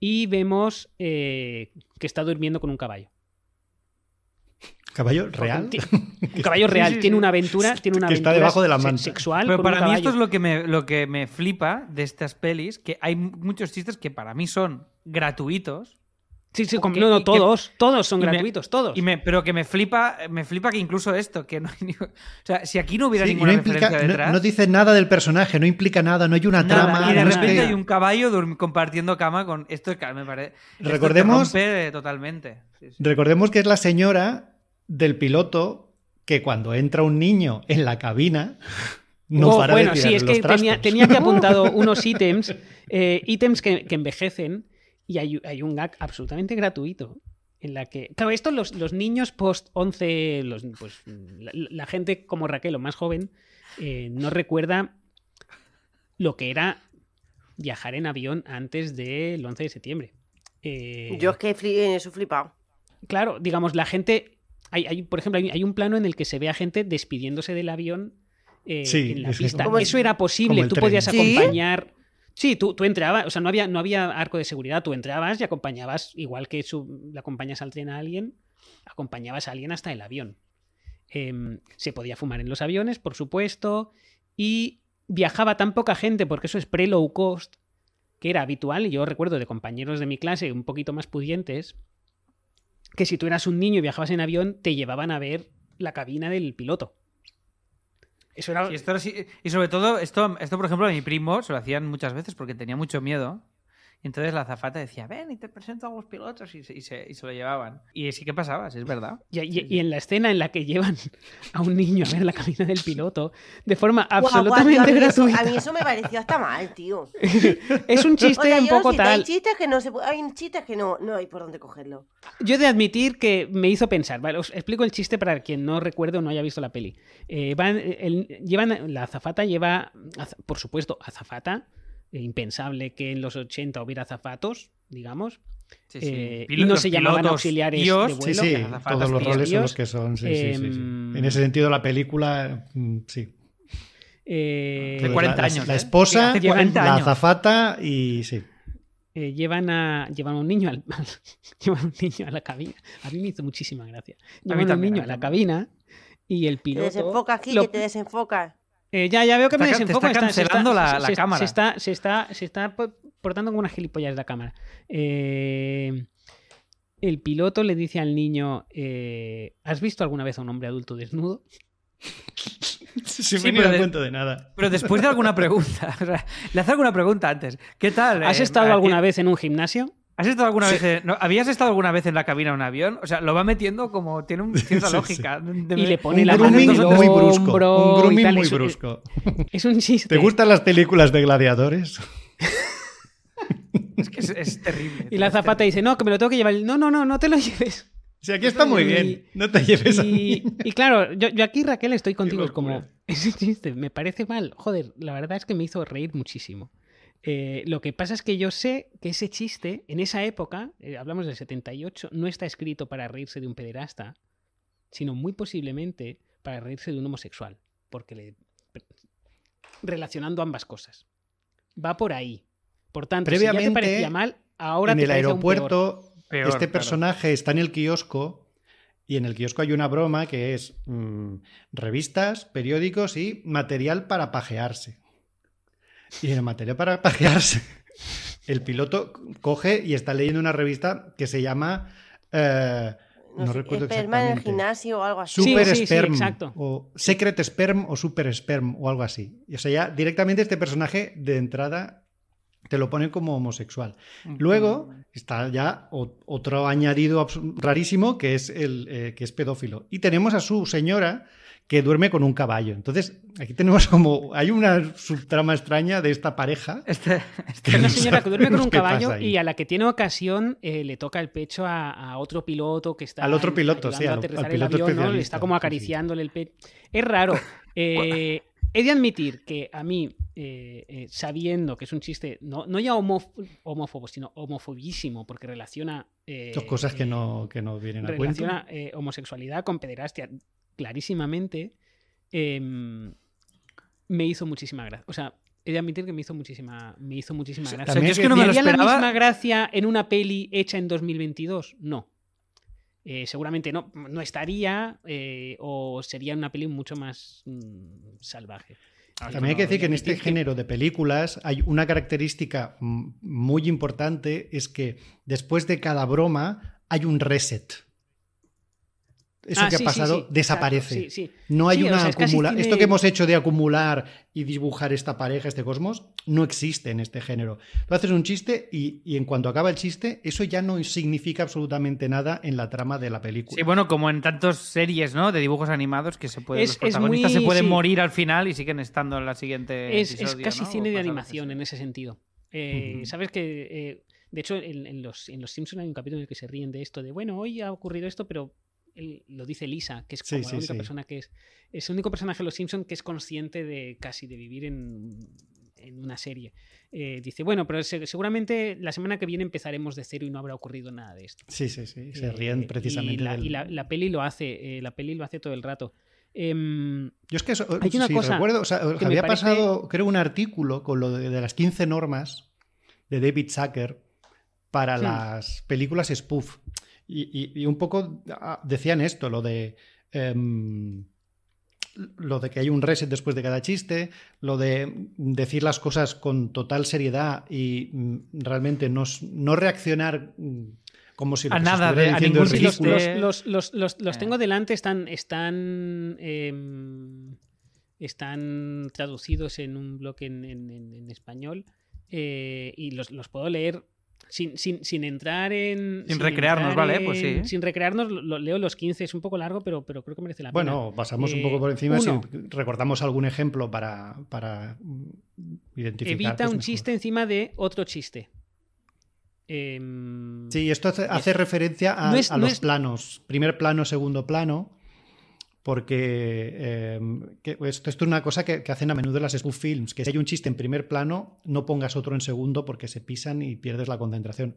y vemos eh, que está durmiendo con un caballo. ¿Caballo real? *laughs* Un caballo real, sí, tiene sí. una aventura, *laughs* tiene una Que está aventura debajo de la manta. sexual. Pero con un para mí esto es lo que, me, lo que me flipa de estas pelis, que hay muchos chistes que para mí son gratuitos, Sí, sí, no, no, que- todos, todos son y me- gratuitos, todos. y me, pero que me flipa, me flipa que incluso esto, que no hay ni- *laughs* O sea, si aquí no hubiera Sí, ninguna no, implica- referencia no- detrás... no dice nada del personaje, no implica nada, no hay una nada, trama. y de no repente hay un caballo compartiendo cama con... Esto es que me parece... esto Recordemos- rompe totalmente. Sí, sí. Recordemos que es la señora del piloto que cuando entra un niño en la cabina no Oh, para bueno, de sí, es que tenía, tenía que apuntado *laughs* unos ítems, eh, ítems que, que envejecen y hay, hay un gag absolutamente gratuito. En la que, claro, esto los, los niños post 11, los, pues, la, la gente como Raquel o más joven, eh, no recuerda lo que era viajar en avión antes del 11 de septiembre. Eh, Yo es que en eso he flipado. Claro, digamos, la gente. Hay, hay, por ejemplo, hay, hay un plano en el que se ve a gente despidiéndose del avión eh, Sí, en la pista. Eso era posible. Tú tren. podías acompañar. Sí, tú, tú entrabas, o sea, no había, no había arco de seguridad, tú entrabas y acompañabas, igual que su- le acompañas al tren a alguien, acompañabas a alguien hasta el avión. Em, se podía fumar en los aviones, por supuesto, y viajaba tan poca gente, porque eso es pre-low cost, que era habitual, y yo recuerdo de compañeros de mi clase un poquito más pudientes, que si tú eras un niño y viajabas en avión, te llevaban a ver la cabina del piloto. Eso era... Y, sobre todo, esto, esto, por ejemplo, a mi primo se lo hacían muchas veces porque tenía mucho miedo. Entonces la azafata decía, ven y te presento a los pilotos y se, y se- y se lo llevaban. Y sí que pasaba, sí, es verdad. Y, y- y en la escena en la que llevan a un niño a ver la cabina del piloto de forma absolutamente tío, a mí eso- gratuita. a mí eso me pareció hasta mal, tío. *laughs* Es un chiste Oye, un poco tal. Hay chistes que no se puede- hay chistes que no, no hay por dónde cogerlo. Yo he de admitir que me hizo pensar. Vale, os explico el chiste para quien no recuerde o no haya visto la peli. Eh, van, el- llevan, la azafata lleva, por supuesto, azafata. Eh, impensable que en los 80 hubiera azafatos, digamos. Sí, sí. Eh, y no se llamaban pilotos auxiliares tíos, de vuelo. sí, todos los tíos. roles son los que son. Sí, sí, sí, sí. em, En ese sentido, la película, mm, sí. Eh, De 40 la, la- años, la ¿eh? esposa, Hace 40 la azafata y sí. eh, llevan a llevan a un niño *laughs* al, llevan a un niño a la cabina. A mí me hizo muchísima gracia. Llevan a un también, niño a la cabina y el Te piloto. desenfoca aquí, lo- que te desenfoca. Eh, ya, ya veo que me Está te desenfoco. está cancelando la- la se, cámara. Se está, se está, se está portando como una gilipollas la cámara. Eh, el piloto le dice al niño: eh, ¿Has visto alguna vez a un hombre adulto desnudo? *laughs* Sin Sí, venir pero de- cuento de nada. Pero después de alguna *laughs* pregunta, o sea, le hace alguna pregunta antes. ¿Qué tal? ¿Has eh, estado alguna vez en un gimnasio? ¿Has estado alguna vez en- no, ¿Habías estado alguna vez en la cabina de un avión? O sea, lo va metiendo como tiene un- cierta *laughs* Sí, sí. lógica. De- Y le pone un la mano en el muy brusco. Un y grooming tal, muy es- brusco. *laughs* Es un chiste. ¿Te gustan las películas de gladiadores? Es que es, es terrible. Y la zapata terrible. dice: No, que me lo tengo que llevar. No, no, no, no te lo *laughs* lleves. Sí, aquí está muy Y- bien. No te lleves a Y, y claro, yo, yo aquí, Raquel, estoy contigo. Es como, ese chiste me parece mal. Joder, la verdad es que me hizo reír muchísimo. Eh, lo que pasa es que yo sé que ese chiste, en esa época, eh, hablamos del 78, no está escrito para reírse de un pederasta, sino muy posiblemente para reírse de un homosexual. Porque le. relacionando ambas cosas. Va por ahí. Por tanto, si ya te Previamente, parecía mal, ahora en te el parece aún peor. aeropuerto, Peor, este claro. personaje está en el kiosco y en el kiosco hay una broma que es mm, revistas, periódicos y material para pajearse. Y en el material para pajearse, el piloto coge y está leyendo una revista que se llama... eh, no, sé, recuerdo esperma en el exactamente. gimnasio o algo así. Sí, Super sí, sí, Sperm exacto. o Secret Sperm o Super Sperm o algo así. Y, O sea, ya directamente este personaje de entrada te lo ponen como homosexual. Luego está ya otro añadido rarísimo que es el eh, que es pedófilo. Y tenemos a su señora que duerme con un caballo. Entonces, aquí tenemos como hay una subtrama extraña de esta pareja. Este, este- Es una señora que duerme con un ¿Qué pasa caballo y a la que tiene ocasión eh, le toca el pecho a, a otro piloto que está Al otro piloto, sí, a al- al el piloto avión, ¿no? Le está como acariciándole el pecho. Es raro. *laughs* Eh, he de admitir que a mí, eh, eh, sabiendo que es un chiste, no, no ya homof- homófobo, sino homofobísimo, porque relaciona... Dos cosas que no, que no vienen a cuento. relaciona homosexualidad con pederastia clarísimamente, em, me hizo muchísima gracia. O sea, he de admitir que me hizo muchísima, me hizo muchísima gracia. o sea, yo es que no me lo ¿Haría la misma gracia en una peli hecha en 2022? No. Eh, seguramente no, no estaría eh, o sería una peli mucho más mm, salvaje. También hay que decir que en este género de películas hay una característica muy importante, es que después de cada broma hay un reset. Eso Ah, que sí, ha pasado sí, desaparece. exacto, sí, sí. No hay Sí, o una sea, es casi acumula- Esto que hemos hecho de acumular y dibujar esta pareja, este cosmos, no existe en este género. Tú haces un chiste y, y en cuanto acaba el chiste, eso ya no significa absolutamente nada en la trama de la película. Sí, bueno, como en tantas series, ¿no? De dibujos animados que se pueden, Es- los protagonistas muy- se pueden sí. morir al final y siguen estando en la siguiente. Es, es casi ¿no? cine O de animación en ese sentido. Eh. Sabes que, eh, de hecho, en, en los, en los Simpsons hay un capítulo en el que se ríen de esto, de bueno, hoy ha ocurrido esto, pero lo dice Lisa, que es como sí, la única sí. persona que es. Es el único personaje de los Simpsons que es consciente de casi de vivir en, en una serie. Eh, dice, bueno, pero se- seguramente la semana que viene empezaremos de cero y no habrá ocurrido nada de esto. Sí, sí, sí. Se Eh, ríen precisamente y la, del- y la- la peli lo hace, eh, la peli lo hace todo el rato. Em, Yo es que eso, Hay una cosa recuerdo, o sea, os que me había parece- pasado, creo, un artículo con lo de, de las 15 normas de David Zucker para Hmm. las películas spoof. Y, y- y un poco ah, decían esto, lo de. em, lo de que hay un reset después de cada chiste, lo de decir las cosas con total seriedad y mm, realmente no, no reaccionar mm, como si lo A que nada, de- a ningún los, los- los- los- los- los Eh. tengo delante, están, están, em, están traducidos en un blog en, en- en- en español eh, y los, los puedo leer sin, sin, sin entrar en... Sin recrearnos, ¿vale? Pues sí. Sin recrearnos, lo, leo los 15, es un poco largo, pero, pero creo que merece la pena. Bueno, pasamos un Eh, poco por encima uno. si recordamos algún ejemplo para, para identificar. Evita pues un mejor. chiste encima de otro chiste. Em, Sí, esto hace, hace referencia a, No es- a no los es- planos, primer plano, segundo plano, porque eh, que esto, esto es una cosa que, que hacen a menudo las spoof films, que si hay un chiste en primer plano, no pongas otro en segundo porque se pisan y pierdes la concentración.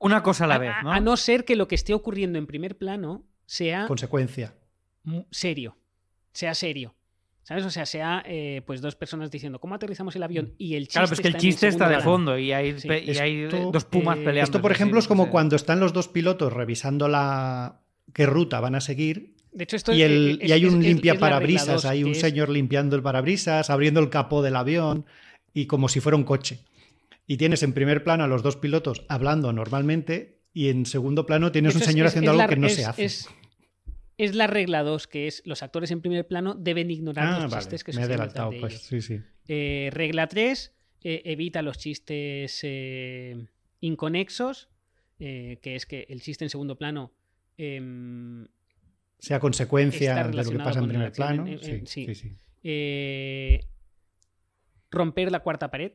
Una cosa a la a, vez, a- ¿no? a no ser que lo que esté ocurriendo en primer plano sea Consecuencia. serio, sea serio. ¿Sabes? O sea, sea eh, pues dos personas diciendo cómo aterrizamos el avión y el chiste Claro, pues que el chiste está de plano. fondo y hay, Sí. y hay dos pumas eh, peleando. Esto, por ejemplo, es como cuando están los dos pilotos revisando la qué ruta van a seguir De hecho, esto y, el, es- y hay un es- limpia es la regla parabrisas, dos, hay un señor limpiando el parabrisas, abriendo el capó del avión y como si fuera un coche. Y tienes en primer plano a los dos pilotos hablando normalmente y en segundo plano tienes un señor haciendo algo la- que no se hace. Es, la regla 2, que es los actores en primer plano deben ignorar ah, los vale, chistes que me he adelantado, de pues ellos. sí, sí. Eh, regla 3, evita los chistes eh, inconexos, eh, que es que el chiste en segundo plano em, Sea consecuencia de lo que pasa en primer plano. en- en- sí, sí. sí, sí. eh, romper la cuarta pared.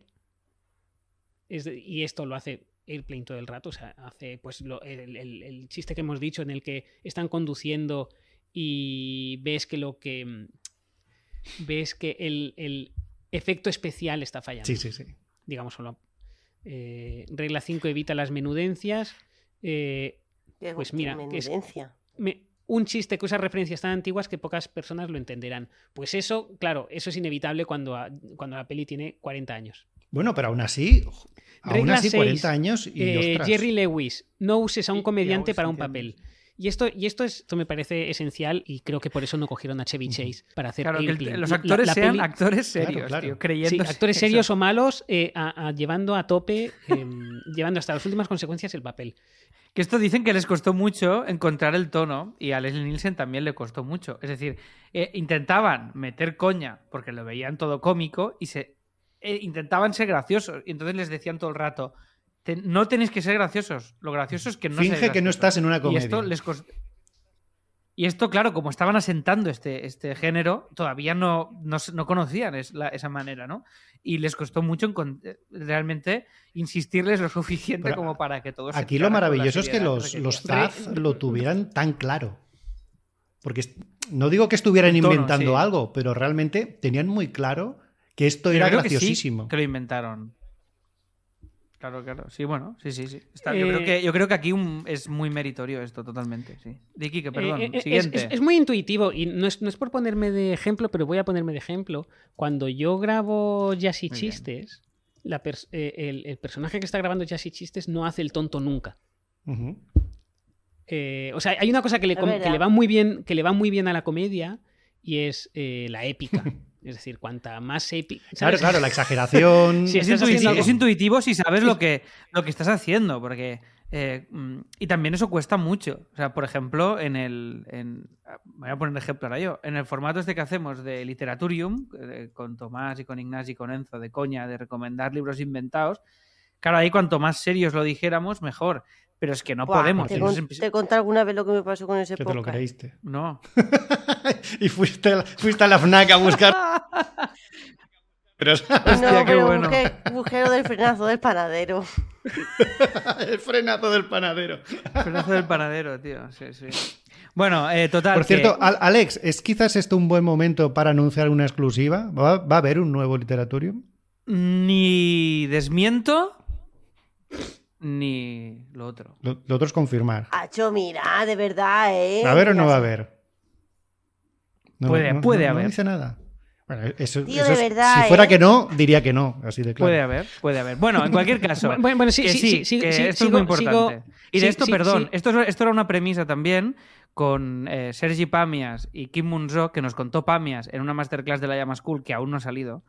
Es de- y esto lo hace Airplane todo el rato. O sea, hace pues lo- el, el- el chiste que hemos dicho en el que están conduciendo y ves que lo que. mm, Ves que el, el efecto especial está fallando. Sí, sí, sí. Digamos solo. Eh, regla 5 evita las menudencias. Eh, Pues mira, es- menudencia. me- un chiste que usa referencias tan antiguas que pocas personas lo entenderán. Pues eso, claro, eso es inevitable cuando, a- cuando la peli tiene 40 años. Bueno, pero aún así, aún Regla así, seis, 40 años y Eh. Jerry Lewis, no uses a un comediante para un papel. Y esto, y esto, es, esto me parece esencial y creo que por eso no cogieron a Chevy Chase para hacer Claro, que el- los actores la sean peli- actores serios, claro. tío, Sí, actores *laughs* serios o malos, eh, a- a- llevando a tope, em, *laughs* llevando hasta las últimas consecuencias el papel. Que esto dicen que les costó mucho encontrar el tono y a Leslie Nielsen también le costó mucho. Es decir, eh, intentaban meter coña porque lo veían todo cómico y se eh, intentaban ser graciosos. Y entonces les decían todo el rato, "Te- no tenéis que ser graciosos. Lo gracioso es que no Finge que no graciosos". estás en una Y comedia. esto les costó... Y esto, claro, como estaban asentando este, este género, todavía no, no, no conocían es- la- esa manera, ¿no? Y les costó mucho eh, realmente insistirles lo *laughs* suficiente Pero como para que todos Aquí lo maravilloso es que los, los Zaz lo tuvieran tan claro. Porque no digo que estuvieran tono, inventando sí. algo, pero realmente tenían muy claro que esto Pero era creo que sí, graciosísimo. que lo inventaron. Claro, claro. Sí, bueno, sí, sí, sí. Está- yo, Eh, creo que, yo creo que aquí un- es muy meritorio esto, totalmente, sí. Dicky, que perdón. Eh, eh, es- Siguiente. Es, es muy intuitivo y no es, no es por ponerme de ejemplo, pero voy a ponerme de ejemplo. Cuando yo grabo Jazz y Muy. Chistes, la eh, el, el personaje que está grabando Jazz y Chistes no hace el tonto nunca. Eh, o sea, hay una cosa que le, que le va muy bien, que le va muy bien a la comedia y es eh, la épica. *laughs* es decir, cuanta más épica. Claro, claro, la exageración. *laughs* Sí, es, intuitivo, es intuitivo si sabes lo que, lo que estás haciendo, porque... eh, mm, y también eso cuesta mucho. O sea, por ejemplo, en el... En, voy a poner un ejemplo ahora yo. En el formato este que hacemos de Literaturium, eh, con Tomás y con Ignacio y con Enzo, de coña, de recomendar libros inventados, claro, ahí cuanto más serios lo dijéramos, mejor. Pero es que no Buah, podemos. Te, y con- te conté alguna vez lo que me pasó con ese Que te lo podcast. creíste. No. *laughs* y fuiste a, la, fuiste a la FNAC a buscar. *laughs* Pero Hostia, no, qué pero bueno. busqué, busqué lo del frenazo del panadero. *laughs* el frenazo del panadero. Pedazo del panadero, tío. Sí, sí. Bueno, eh, total. Por cierto, que- Al- Alex, ¿es quizás esto un buen momento para anunciar una exclusiva? ¿Va, va a haber un nuevo Literaturium? ni desmiento ni lo otro. Lo, lo otro es confirmar. Hacho, mira, de verdad, ¿eh? ¿Va a haber o no va a haber? No, Puede- no- puede no- no haber. dice nada. Bueno, eso- Tío, eso de es- verdad, si fuera ¿eh? que no, diría que no, así de claro. Puede haber, puede haber. Bueno, en cualquier *laughs* caso. Bueno, bueno, sí, que sí, sí, sí, que sí, esto sigo- es muy importante. sigo- y de sí, esto, sí, perdón, sí. Esto, es- esto era una premisa también con eh, Sergi Pamias y Kim Munzo, que nos contó Pamias en una masterclass de la Llama School, que aún no ha salido,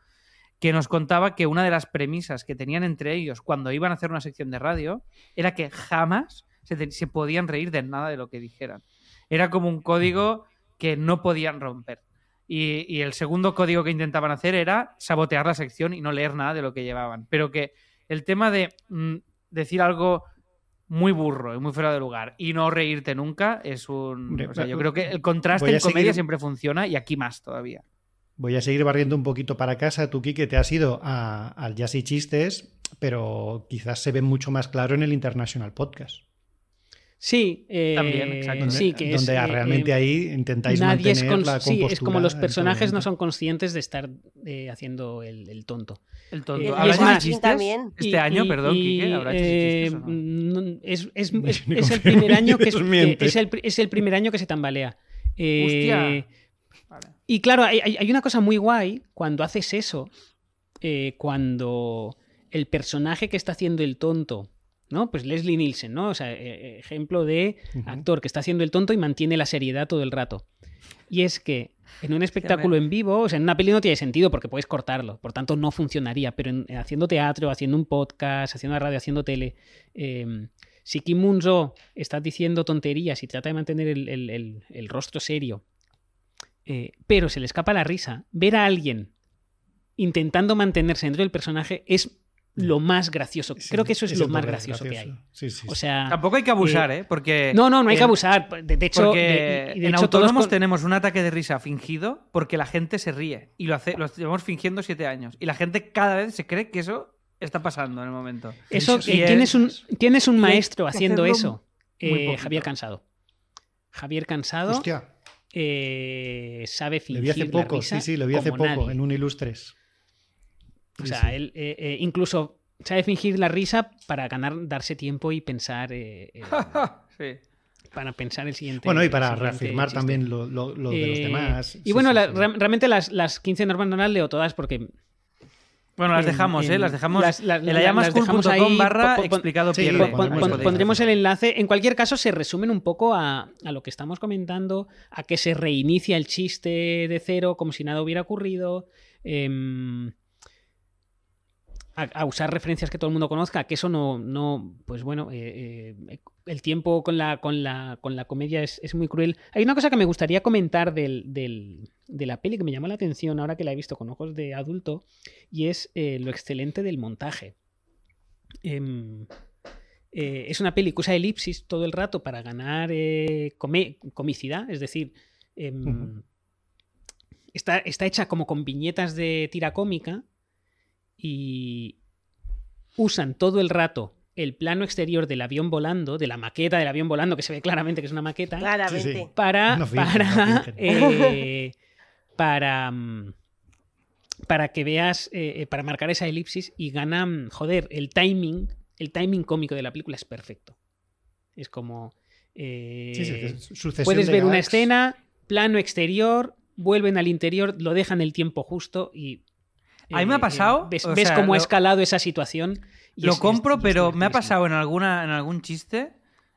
que nos contaba que una de las premisas que tenían entre ellos cuando iban a hacer una sección de radio era que jamás se, podían reír de nada de lo que dijeran. Era como un código que no podían romper. Y, y el segundo código que intentaban hacer era sabotear la sección y no leer nada de lo que llevaban. Pero que el tema de mm, decir algo muy burro y muy fuera de lugar y no reírte nunca es un... Hombre, O sea, yo creo que el contraste en comedia seguir- siempre funciona y aquí más todavía. Voy a seguir barriendo un poquito para casa. Tú, que te has ido a- al Jazz y Chistes, pero quizás se ve mucho más claro en el International Podcast. Sí, eh, También, exacto. Donde, sí, que es, donde eh, realmente eh, ahí intentáis nadie es mantener cons- la sí, es como los personajes no son conscientes de estar eh, haciendo el, el tonto. El Y tonto. ¿Habrá es más, chistes también. Este Y- año, y- perdón, y, Quique, ¿habrá eh, chistes o no? es, es- *laughs* es- es el primer *laughs* año que es, que es el, pri- es el primer año que se tambalea. Eh, Hostia. Y claro, hay, hay- una cosa muy guay cuando haces eso, eh, cuando el personaje que está haciendo el tonto, ¿no? Pues Leslie Nielsen, ¿no? O sea, eh, eh, ejemplo de actor que está haciendo el tonto y mantiene la seriedad todo el rato. Y es que en un espectáculo en vivo, o sea, en una peli no tiene sentido porque puedes cortarlo, por tanto no funcionaría, pero en- haciendo teatro, haciendo un podcast, haciendo radio, haciendo tele, eh, si Kim Munzo está diciendo tonterías y trata de mantener el, el- el- el rostro serio, eh, pero se le escapa la risa, ver a alguien intentando mantenerse dentro del personaje es lo más gracioso. Sí, Creo que eso es, lo más gracioso, que hay. Sí, sí, O sea, Tampoco hay que abusar, ¿eh? Porque... no, no, no hay que abusar. De, de hecho, de- de en hecho todos Autónomos con- tenemos un ataque de risa fingido porque la gente se ríe. Y lo, hace, lo llevamos fingiendo siete años. Y la gente cada vez se cree que eso está pasando en el momento. Eso, Y eh, ¿quién, es- es un, ¿Quién es un maestro haciendo eso? Eh. Javier Cansado. Javier Cansado Hostia, eh, sabe lo fingir vi hace la poco, risa sí, sí, lo vi hace como poco, nadie. en un Ilustres. O Sí, sea, sí. él eh, eh, incluso sabe fingir la risa para ganar, darse tiempo y pensar eh, eh, *laughs* sí. para pensar el siguiente. Bueno, y para reafirmar chiste. también lo, lo- lo de los demás. Y Sí, bueno, sí, la- sí. re- realmente las, las 15 normas no las leo todas porque Bueno, las En- dejamos, ¿eh? Las dejamos las- las- en la barra explicado Sí, pierde. pon- Pon- pon- Las pon- podéis pondremos el enlace. En cualquier caso, se resumen un poco a, a lo que estamos comentando, a que se reinicia el chiste de cero como si nada hubiera ocurrido. em, a, a usar referencias que todo el mundo conozca, que eso no, no pues bueno, eh, eh, el tiempo con la, con la, con la comedia es, es muy cruel. Hay una cosa que me gustaría comentar del, del- de la peli que me llamó la atención ahora que la he visto con ojos de adulto, y es eh, lo excelente del montaje. Em, es una peli que usa elipsis todo el rato para ganar come- comicidad, es decir, em, está, está hecha como con viñetas de tira cómica y usan todo el rato el plano exterior del avión volando, de la maqueta del avión volando, que se ve claramente que es una maqueta, Claramente. Sí, sí. para, No fingen, para, no *laughs* eh, para, mm, para que veas, eh, eh, para marcar esa elipsis y gana, mm, joder, el timing, el timing cómico de la película es perfecto. Es como... eh, Sí, sí, que es sucesión puedes de ver una escena, plano exterior, vuelven al interior, lo dejan el tiempo justo y... A mí me ha pasado, ves o ves sea, cómo ha lo- escalado esa situación. y Lo es- compro, es pero me ha pasado en alguna en algún chiste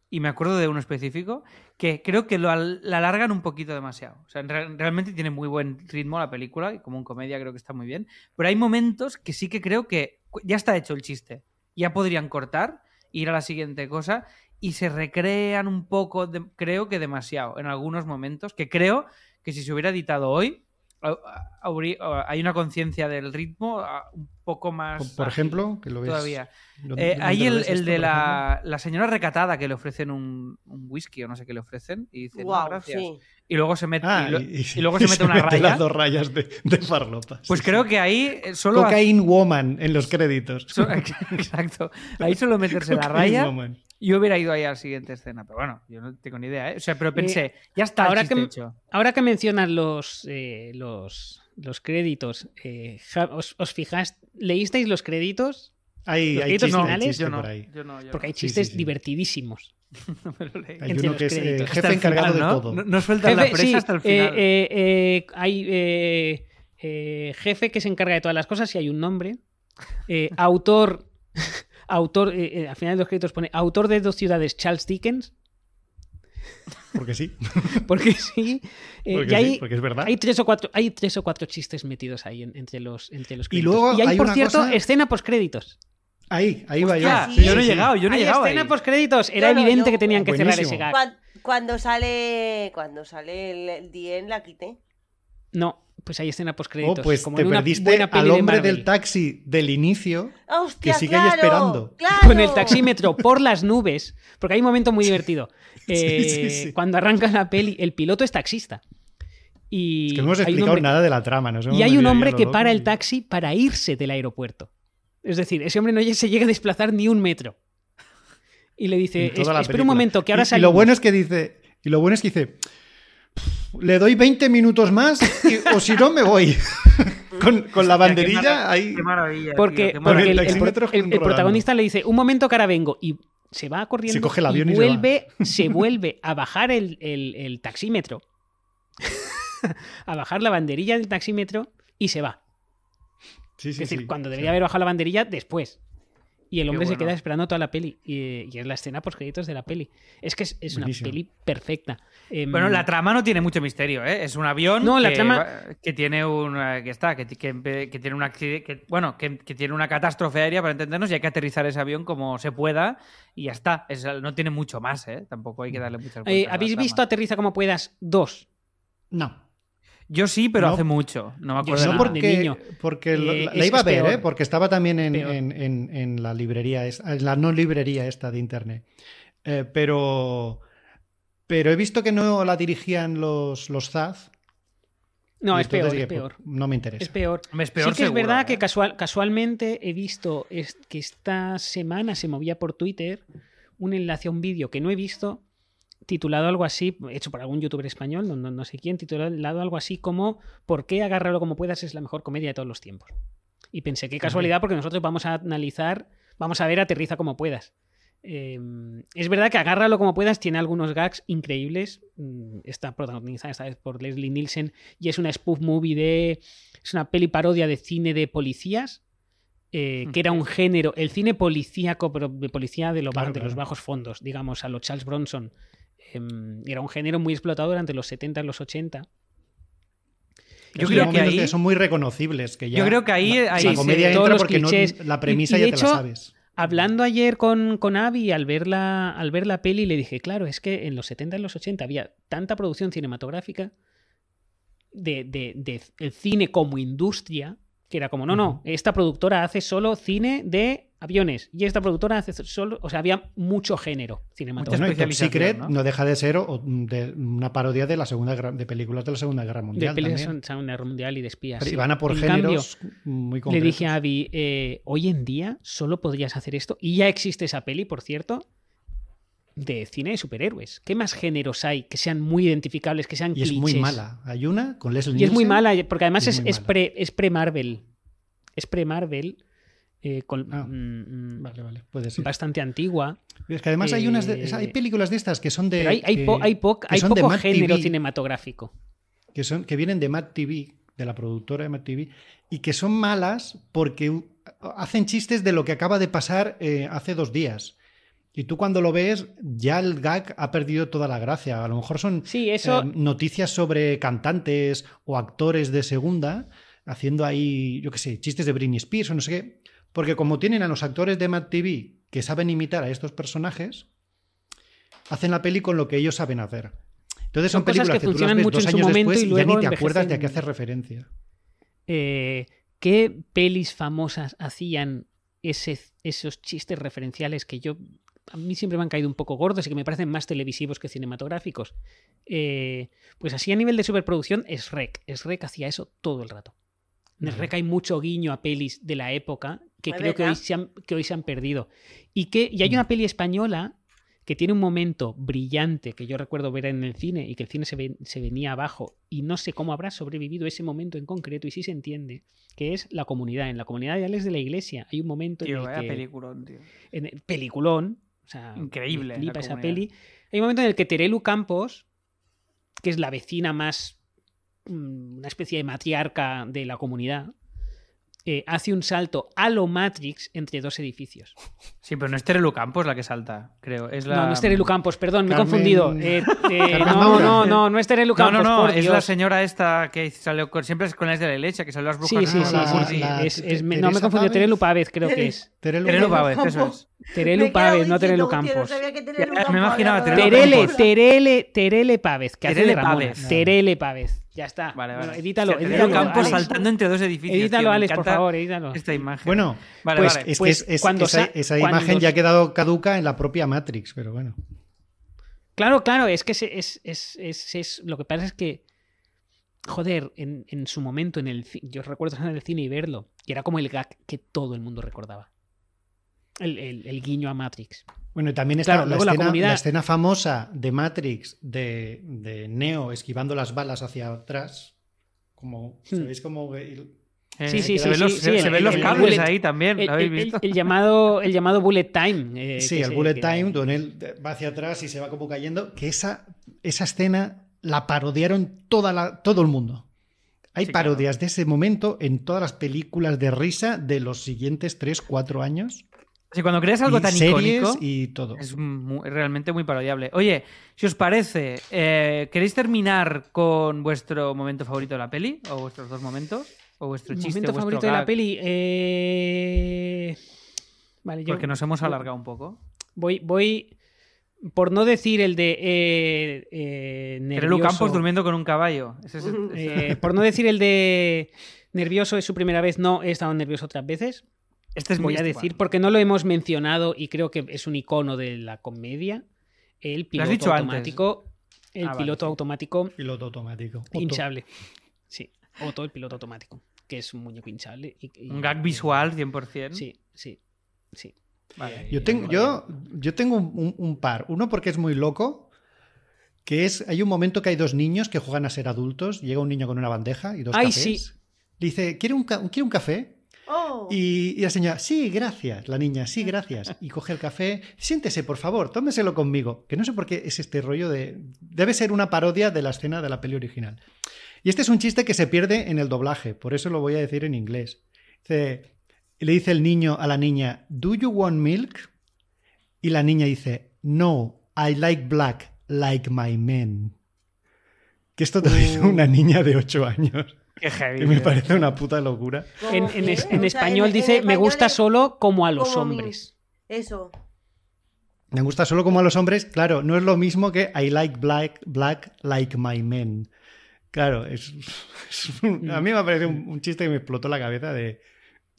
y me acuerdo de uno específico que creo que lo al- la alargan un poquito demasiado. O sea, re- realmente tiene muy buen ritmo la película y como en comedia creo que está muy bien, pero hay momentos que sí que creo que ya está hecho el chiste. Ya podrían cortar, ir a la siguiente cosa y se recrean un poco, de- creo que demasiado en algunos momentos, que creo que si se hubiera editado hoy hay una conciencia del ritmo un poco más Por- ejemplo, que lo ves. todavía. ¿dónde- Eh, hay el, el de la, la señora recatada que le ofrecen un, un whisky o no sé qué le ofrecen y dice, "No, Guau, gracias. sí. Y luego se mete, Ah, y, lo- y, y luego se *laughs* mete una mete raya. las dos rayas de, de farlopa. Pues sí, creo sí. que ahí eh, solo... Cocaine Woman en los créditos. so- *laughs* Exacto. Ahí solo meterse *laughs* la Cocaine raya Woman. Yo hubiera ido ahí a la siguiente escena. Pero bueno, yo no tengo ni idea, ¿eh? O sea, pero pensé, ya está ahora el que- hecho. Ahora que mencionas los, eh, los, los créditos, eh, os, os fijáis, ¿leísteis los créditos? Hay, Los hay créditos chiste, hay finales, chiste Yo no, por ahí. yo no, yo Porque hay. Sí, chistes sí, sí. divertidísimos. *laughs* No me lo leí. Hay entre uno que es eh, jefe encargado final, de todo. No, no sueltan la presa sí, hasta el eh, final. eh, eh, hay, eh, eh, jefe que se encarga de todas las cosas, si hay un nombre. Eh, autor, *laughs* autor, eh, eh, al final de los créditos pone autor de dos ciudades, Charles Dickens, Porque sí. *laughs* porque sí. eh, Porque y hay, sí, porque es verdad. hay tres o cuatro, hay tres o cuatro chistes metidos ahí en- entre los, entre los Y créditos. luego hay, hay por cierto, cosa- escena post créditos. Ahí, ahí va yo. sí, yo no he llegado, yo no he llegado. escena ahí. post créditos. Era no, evidente yo- que tenían que cerrar ese gag. Cuan- Cuando sale, cuando sale el, el DN la quité. No, pues hay escena post Oh, pues como te en una perdiste buena peli al hombre del taxi del inicio. ¡Hostia, Que sigue ahí esperando. ¡Claro! con el taxímetro por las nubes, porque hay un momento muy divertido. *laughs* Eh, sí, sí. Cuando arranca la peli, el piloto es taxista. Y Es que no hemos explicado hombre, nada de la trama. nos hemos y hay un hombre que para y- el taxi para irse del aeropuerto. Es decir, ese hombre no se llega a desplazar ni un metro. Y le dice, espera un momento, que ahora y, y lo bueno es que dice. Y lo bueno es que dice. Le doy 20 minutos más y- o si no me voy. *laughs* con, con la qué banderilla ahí. Qué maravilla. Porque, tío, qué porque maravilla. el, el el- protagonista le dice, un momento que ahora vengo. Y se va corriendo Se coge el y avión y se va. vuelve, *laughs* se, vuelve a bajar el, el- el taxímetro. *laughs* a bajar la banderilla del taxímetro y se va. Sí, Es decir, sí. cuando Sí. debería haber bajado la banderilla después. Y el hombre se queda esperando toda la peli. Y, y es la escena post créditos de la peli. Es que es, es una peli perfecta. Em, Bueno, la trama no tiene mucho misterio, ¿eh? Es un avión No, la que, trama- va- que tiene un eh, que está que, que- que tiene un accidente, que, bueno, que, que tiene una catástrofe aérea para entendernos y hay que aterrizar ese avión como se pueda y ya está. Es- no tiene mucho más, ¿eh? Tampoco hay que darle muchas vueltas. eh, a la ¿Habéis trama. visto Aterriza como puedas? Dos. No. Yo sí, pero No. hace mucho. No me acuerdo No de porque, niño. porque Eh, la, la iba a ver, peor. ¿eh? porque estaba también en, en- en- en la librería, es- en la no librería esta de internet. Eh, pero, pero he visto que no la dirigían los, los Zaz. No, es peor, es dije, peor. pues, No me interesa. Es peor. Es peor sí que es verdad ¿eh? que casual, casualmente he visto es- que esta semana se movía por Twitter un enlace a un vídeo que no he visto titulado algo así, hecho por algún youtuber español, no, no- no sé quién, titulado algo así como ¿Por qué agárralo como puedas es la mejor comedia de todos los tiempos? Y pensé, qué casualidad, porque nosotros vamos a analizar, vamos a ver Aterriza como puedas. Eh, es verdad que Agárralo como puedas tiene algunos gags increíbles. Mm, Está protagonizada esta vez por Leslie Nielsen y es una spoof movie de. Es una peli parodia de cine de policías. eh, que era un género, el cine policíaco, pero de policía de, lo Claro, de los bajos fondos, digamos, a lo Charles Bronson. Em, era un género muy explotado durante los 70 y los 80. Yo creo que ahí- son muy reconocibles. Que ya Yo creo que ahí- ahí la comedia entra los porque no- clichés. la Y- premisa y ya de te hecho, la sabes. Hablando ayer con, con Avi al ver, la, al ver la peli, le dije, claro, es que en los 70 y los 80 había tanta producción cinematográfica de, de- de el cine como industria, que era como, no, no, esta productora hace solo cine de aviones y esta productora hace solo, o sea, había mucho género cinematográfico. Bueno, Secret ¿no? ¿no? deja de ser o- de una parodia de la segunda Guerra- de películas de la Segunda Guerra de Mundial. pelis de también. Segunda Guerra Mundial y de espías. Pero sí. iban a por En cambio, géneros muy Le concretos. dije a Avi, eh, hoy en día solo podrías hacer esto, y ya existe esa peli, por cierto, de cine de superhéroes. ¿Qué más géneros hay que sean muy identificables, que sean y es clichés? muy mala. Hay una con Leslie Y es muy mala, porque además es es pre-Marvel. Es pre-Marvel, eh, con- Ah, mm, mm, Vale, vale, puede ser. bastante antigua. Es que además hay unas de- Eh, hay películas de estas que son de hay, hay, que, po- hay, po- que hay son de poco género TV, cinematográfico. que son que vienen de Mad TV, de la productora de Mad TV y que son malas porque hacen chistes de lo que acaba de pasar eh, hace dos días. Y tú cuando lo ves, ya el gag ha perdido toda la gracia. A lo mejor son Sí, eso. eh, noticias sobre cantantes o actores de segunda, haciendo ahí, yo qué sé, chistes de Britney Spears o no sé qué. Porque como tienen a los actores de Mad TV que saben imitar a estos personajes, hacen la peli con lo que ellos saben hacer. Entonces son, Son películas que que, tú las funcionan ves mucho dos en su años momento después y luego ya ni te acuerdas de a qué hacer referencia. eh, ¿Qué pelis famosas hacían ese, esos chistes referenciales que yo. A mí siempre me han caído un poco gordos y que me parecen más televisivos que cinematográficos. Eh, pues así a nivel de superproducción, es Rec. Es Rec hacía eso todo el rato. En Ujú. Rec hay mucho guiño a pelis de la época que creo que hoy, se han, que hoy se han perdido. Y, que, y hay una peli española que tiene un momento brillante que yo recuerdo ver en el cine y que el cine se, ven- se venía abajo y no sé cómo habrá sobrevivido ese momento en concreto y sí se entiende, que es la comunidad. En la comunidad de Alex de la Iglesia hay un momento Tío, en el vaya que... peliculón, tío. en el peliculón, o sea, Increíble, flipa esa comunidad. peli. Hay un momento en el que Terelu Campos, que es la vecina más mm, una especie de matriarca de la comunidad, eh, hace un salto a lo Matrix entre dos edificios. Sí, pero no es Terelu Campos la que salta, creo. Es la... No, no es Terelu Campos, perdón, me he confundido. Eh, eh, no, no, no, no es Terelu No, Campos. no, no, por es la señora esta que salió con, siempre es con las de la iglesia, que son las brujas. Sí, sí, sí, la- sí, sí. la- Es- es- Te- me- no me he confundido. Terelu Pávez creo que es. Terelu. Pávez, eso es. Terelu Pávez, no Terelu diciendo, "Hostia, Campos. Que me imaginaba Terelu Terele. Terele, Terele Pávez, que hace Terele de. Pávez. Terele Pávez. Ya está. Vale, Bueno, vale. edítalo, edítalo. Terelu Campos Alex. saltando entre dos edificios. Edítalo, Alex, por favor, edítalo. Esta imagen. Bueno, vale, pues-. Es Pues que es- cuando esa, sa- esa cuando imagen ya ha quedado caduca en la propia Matrix, pero bueno. Claro, claro, es que es, es, es, es- lo que pasa es que, joder, en, en su momento, en el yo recuerdo estar en el cine y verlo, y era como el gag que todo el mundo recordaba. El, el- el guiño a Matrix. Bueno, y también está Claro, la, luego la escena, comunidad- la escena famosa de Matrix de, de Neo esquivando las balas hacia atrás. Como, Hmm. ¿Sabéis cómo el- Eh, Sí, sí, se sí, ven los, sí, se- sí, se el- ven los el cables bullet- ahí también, El, ¿lo habéis el- el- visto? el llamado, el llamado bullet time. eh, Sí, el se- bullet que- time, donde él va hacia atrás y se va como cayendo, que esa, esa escena la parodiaron toda la, todo el mundo. Hay Sí, claro. parodias de ese momento en todas las películas de risa de los siguientes 3, 4 años. Si cuando creas algo y tan icónico, y todo. es realmente muy parodiable. Oye, si os parece, eh, ¿queréis terminar con vuestro momento favorito de la peli? ¿O vuestros dos momentos? ¿O vuestro chiste? momento vuestro favorito de la peli. eh, Vale, yo Porque nos hemos alargado un poco. voy, voy. Por no decir el de. Eh, eh, nervioso, Campos durmiendo con un caballo. Ese es el- ese- eh, por no decir el de. Nervioso es su primera vez, no he estado nervioso otras veces. Este es voy a decir, porque no lo hemos mencionado y creo que es un icono de la comedia. El Lo has piloto dicho antes. automático. El Ah, vale, piloto sí. automático Piloto automático. Otto. hinchable. Sí, Otto, el piloto automático, que es un muñeco hinchable. y- y- Un gag visual 100%. Sí, sí, sí. Vale. Yo tengo, yo, yo tengo un, un- un par. Uno porque es muy loco, que es, hay un momento que hay dos niños que juegan a ser adultos, llega un niño con una bandeja y dos Ay, cafés. sí. Dice, ¿quiere un, ¿quiere un café? Oh, Y, y la señora, sí, gracias. La niña, sí, gracias. Y coge el café, siéntese, por favor, tómeselo conmigo. Que no sé por qué es este rollo de... Debe ser una parodia de la escena de la peli original. Y este es un chiste que se pierde en el doblaje, por eso lo voy a decir en inglés. Dice, le dice el niño a la niña, ¿Do you want milk? Y la niña dice, No, I like black, like my men. Que esto te lo dice una niña de 8 años. Qué heavy. Me parece una puta locura. ¿cómo En, español en dice, me gusta es solo como a los como hombres. Eso. Me gusta solo como a los hombres. Claro, no es lo mismo que I like black, black like my men. Claro, es, *laughs* es un- a mí me parece un, un chiste que me explotó la cabeza de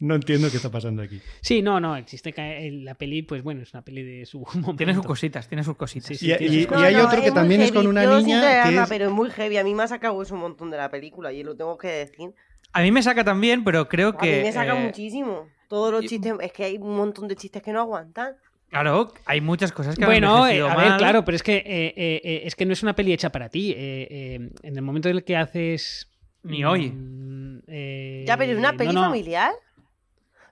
no entiendo qué está pasando aquí. Sí, no, no, existe que la peli, pues bueno, es una peli de su *laughs* momento. Tiene sus cositas, tiene sus cositas. Sí, sí, Y- tiene y- sus y hay otro que también es con una Yo niña que es- pero es muy heavy. A mí me ha sacado eso un montón de la película y lo tengo que decir. A mí me saca también, pero creo A que. mí me saca eh, muchísimo. Todos los y- chistes, es que hay un montón de chistes que no aguantan. Claro, hay muchas cosas que han Bueno, eh, envejecido a ver, mal. claro, pero es que, eh, eh, eh, es que no es una peli hecha para ti. eh, eh, en el momento en el que haces. Ni hoy. mm, eh, Ya, pero ¿es una no, peli no, familiar?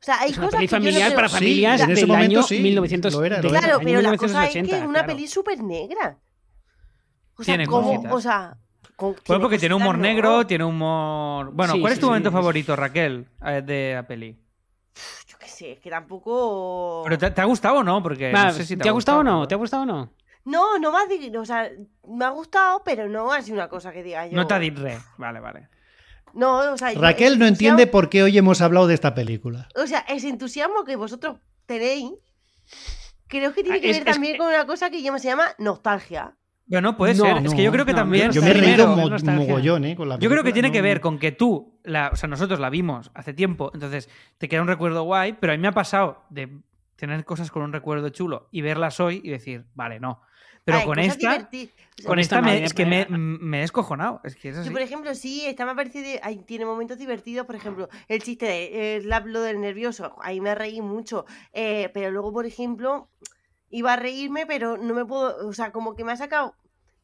O sea, hay Es una cosas peli no familiar para Sí, familias en ese del momento año sí, 1900. lo era, lo era. Claro, pero la cosa es 1980, que es una claro. peli súper negra. O sea, Tiene ¿cómo? cositas. O sea, con- Bueno, porque tiene humor no. negro, tiene humor. Bueno, Sí, ¿cuál es sí, tu sí, momento favorito, Raquel, eh, de la peli? Yo qué sé, es que tampoco. ¿Pero te, te ha gustado o no? Porque Va, no sé si te, ¿Te ha gustado o no? ¿no? ¿Te ha gustado o no? No, no me ha O sea, me ha gustado, pero no ha sido una cosa que diga yo. No te ha dicho re. Vale, vale. No, o sea, yo- Raquel no entiende por qué hoy hemos hablado de esta película. O sea, ese entusiasmo que vosotros tenéis, creo que tiene Ah, que es- ver es también que- con una cosa que se llama nostalgia. Bueno, puede No, ser. es que yo creo que no, también. Yo me he reído mo- nostalgia. mogollón, ¿eh? Con la Yo creo que tiene que ver con que tú, la, o sea, nosotros la vimos hace tiempo, entonces te queda un recuerdo guay, pero a mí me ha pasado de tener cosas con un recuerdo chulo y verlas hoy y decir, vale, no. Pero Ay, con esta, con esta es que me, eh, me he descojonado. Es que es así. Yo, por ejemplo, sí, esta me parece de, ahí tiene momentos divertidos, por ejemplo, el chiste de eh, la- lo del nervioso, ahí me reí mucho, eh, pero luego, por ejemplo, iba a reírme, pero no me puedo, o sea, como que me ha sacado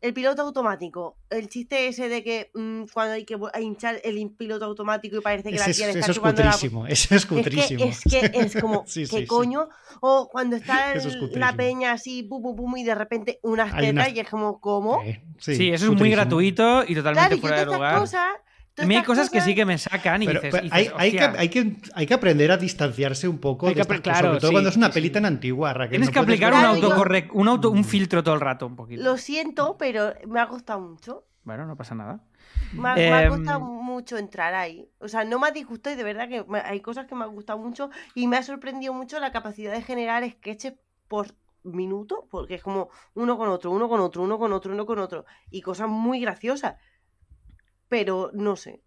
El piloto automático. El chiste ese de que mm, cuando hay que hinchar el piloto automático y parece que la Ese tía es, le está eso es chupando la... cutrísimo. Eso es Es que, cutrísimo. es que es como, *laughs* Sí, ¿qué sí, sí. coño? O cuando está *laughs* es cutrísimo. la peña así, pum, pum, pum, y de repente unas tetas unas- y es como, ¿cómo? Eh, Sí, eso es muy cutrísimo. gratuito y totalmente Claro, y fuera todas de lugar. cosas... A mí hay cosas que sí que me sacan y Pero, dices, pero hay, dices, hay que, hay, que, hay que aprender a distanciarse un poco Hay de que estas cosas, sobre todo sí, cuando es una sí, peli sí. tan antigua. Raquel, Tienes no que aplicar un, un, auto, un filtro todo el rato, un poquito. Lo siento, pero me ha costado mucho. Bueno, no pasa nada. Me ha, me ha Em, costado mucho entrar ahí. O sea, no me ha disgustado y de verdad que me- hay cosas que me han gustado mucho y me ha sorprendido mucho la capacidad de generar sketches por minuto, porque es como uno con otro, uno con otro, uno con otro, uno con otro, y cosas muy graciosas. Pero no sé.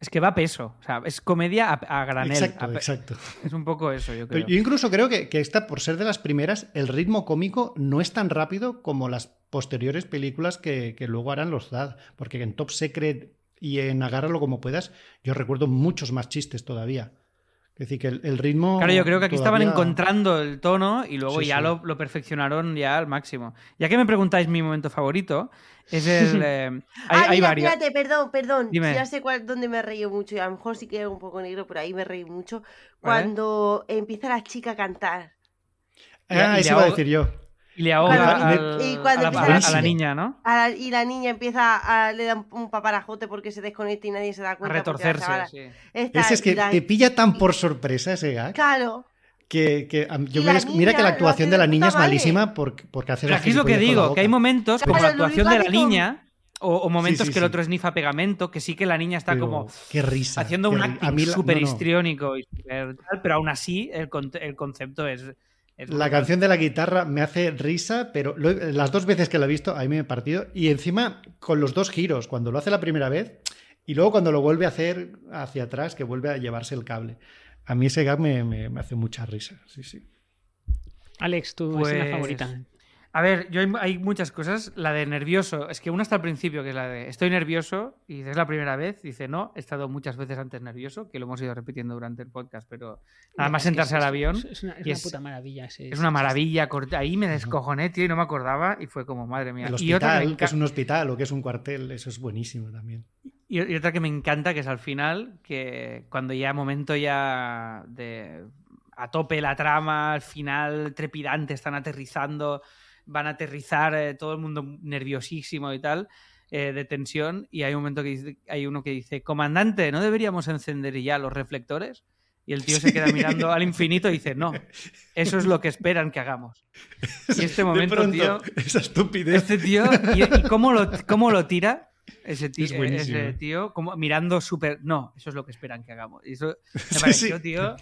Es que va a peso. O sea, es comedia a, a granel. Exacto, a exacto. Es un poco eso, yo creo. Pero yo incluso creo que, que esta, por ser de las primeras, el ritmo cómico no es tan rápido como las posteriores películas que, que luego harán los ZAD. Porque en Top Secret y en Agárralo como puedas, yo recuerdo muchos más chistes todavía. Es decir, que el, el ritmo. Claro, yo creo que aquí estaban encontrando el tono y luego Sí, ya sí. Lo, lo perfeccionaron ya al máximo. Ya que me preguntáis mi momento favorito, es el... *laughs* eh, hay, ah, hay mira, varios. espérate, perdón, perdón. Dime. Ya sé cuál, dónde me he reído mucho y a lo mejor sí que es un poco negro, pero ahí me reí mucho. Vale. Cuando empieza la chica a cantar. Ah, eso iba a decir yo. Y le ahoga al- y cuando a, la, empieza a la la- niña, ¿no? a la- y la niña empieza a le dan un paparajote porque se desconecta y nadie se da A cuenta. la retorcerse. sí. está- Ese es que la- te pilla tan por sorpresa ese gag. Claro. Que, que, am, yo me la mira que la actuación de la niña es malísima porque, porque hace Pero la aquí es lo que la digo, que hay momentos como Claro, la lo actuación de la con- niña o, o momentos Sí, sí, que el otro esnifa pegamento, que sí que la niña está Pero como Qué risa. haciendo qué un a acting la- súper no, no. histriónico y pero aún así el, el concepto es... La canción de la guitarra me hace risa, pero lo- las dos veces que la he visto, a mí me he partido. Y encima, con los dos giros, cuando lo hace la primera vez y luego cuando lo vuelve a hacer hacia atrás, que vuelve a llevarse el cable. A mí ese gag me, me- me hace mucha risa. Sí, sí. Alex, tu Pues- escena favorita. A ver, yo hay, hay muchas cosas. La de nervioso, es que una hasta al principio, que es la de estoy nervioso, y es la primera vez, dice, no, he estado muchas veces antes nervioso, que lo hemos ido repitiendo durante el podcast, pero nada más sentarse es- al avión, Es, es una, es y una es- puta maravilla. ese- es una maravilla. corta- Ahí me descojoné, tío, y no me acordaba, y fue como, madre mía. El y, otra que hospital, que es un hospital o que es un cuartel, eso es buenísimo también. y- y otra que me encanta, que es al final, que cuando ya momento ya de a tope la trama, al final trepidante, están aterrizando, van a aterrizar, eh, todo el mundo nerviosísimo y tal, eh, de tensión, y hay un momento que dice- hay uno que dice, comandante, ¿no deberíamos encender ya los reflectores? Y el tío se queda mirando al infinito y dice, no, eso es lo que esperan que hagamos. Y este momento, pronto, tío, esa estupidez. este tío, y, y cómo, lo, cómo lo tira ese tío, Es ese tío como mirando súper. No, eso es lo que esperan que hagamos. Y eso me pareció, sí. tío.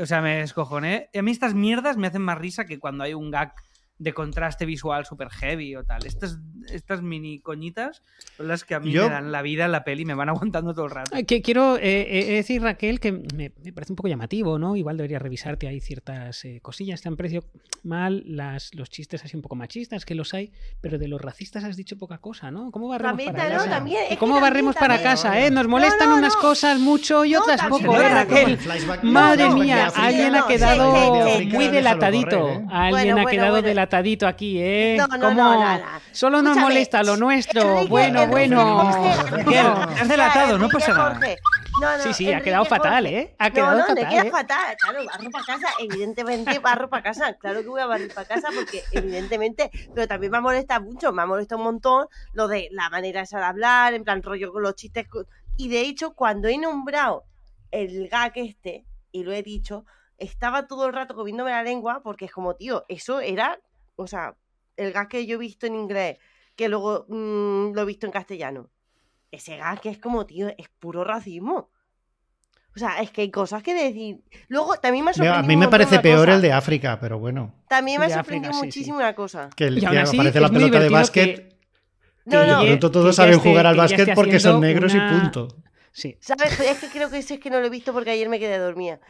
O sea, me descojoné. Y a mí estas mierdas me hacen más risa que cuando hay un gag de contraste visual súper heavy o tal. Estas, estas mini coñitas son las que a mí Yo- me dan la vida en la peli me van aguantando todo el rato. Ah, Que quiero eh, eh, decir, Raquel, que me, me parece un poco llamativo, ¿no? Igual debería revisarte ahí ciertas eh, cosillas. Te han parecido mal las, los chistes así un poco machistas, que los hay, pero de los racistas has dicho poca cosa, ¿no? ¿Cómo barremos También, para ¿no? casa? También, ¿Cómo también, barremos para también. casa, eh? Nos molestan No, no, unas no. cosas mucho y No, otras poco, no, ¿eh, Raquel? Madre no, mía, alguien no, ha quedado sí, sí, sí. muy delatadito. correr, ¿eh? Alguien Bueno, ha quedado bueno. Aquí, ¿eh? No, no, ¿Cómo? no, no, no. Solo nos Escúchame, molesta lo nuestro. Enrique- bueno, Enrique bueno. Jorge, Miguel, no. te has delatado, no pasa nada. Jorge. No, no, Sí, sí, ha quedado fatal. ¿eh? Ha quedado no, no, fatal, me queda ¿eh? fatal. Claro, barro para casa, evidentemente barro para casa. *laughs* Claro que voy a barrer para casa porque evidentemente, pero también me molesta mucho, me molesta un montón lo de la manera esa de hablar, en plan rollo con los chistes. con- Y de hecho, cuando he nombrado el gag este, y lo he dicho, estaba todo el rato comiéndome la lengua porque es como, tío, eso era, o sea, el gag que yo he visto en inglés, que luego mm, lo he visto en castellano. Ese gag que es como, tío, es puro racismo. O sea, es que hay cosas que decir. Luego, también me ha sorprendido. A mí me parece peor cosa. el de África, pero bueno. También me ha sorprendido África, sí, sí. muchísimo una cosa. Que, el, Y aún así, aparece es la pelota de básquet. que- No, que no. Pronto todos saben esté- jugar al básquet porque son negros una- y punto. Sí. ¿Sabes? Es que creo que ese es que no lo he visto porque ayer me quedé dormida.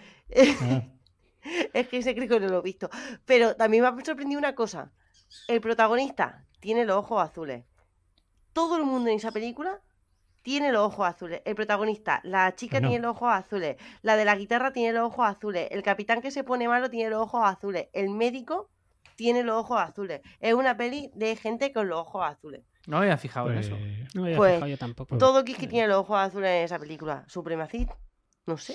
Ah. *laughs* Es que ese que no lo he visto. Pero también me ha sorprendido una cosa. El protagonista tiene los ojos azules. Todo el mundo en esa película tiene los ojos azules. El protagonista, la chica tiene los ojos azules. La de la guitarra tiene los ojos azules. El capitán que se pone malo tiene los ojos azules. El médico tiene los ojos azules. Es una peli de gente con los ojos azules. No me había fijado en Pues, eso. No me había Pues, fijado yo tampoco. Todo Kiski tiene los ojos azules en esa película. Supremacid. No sé.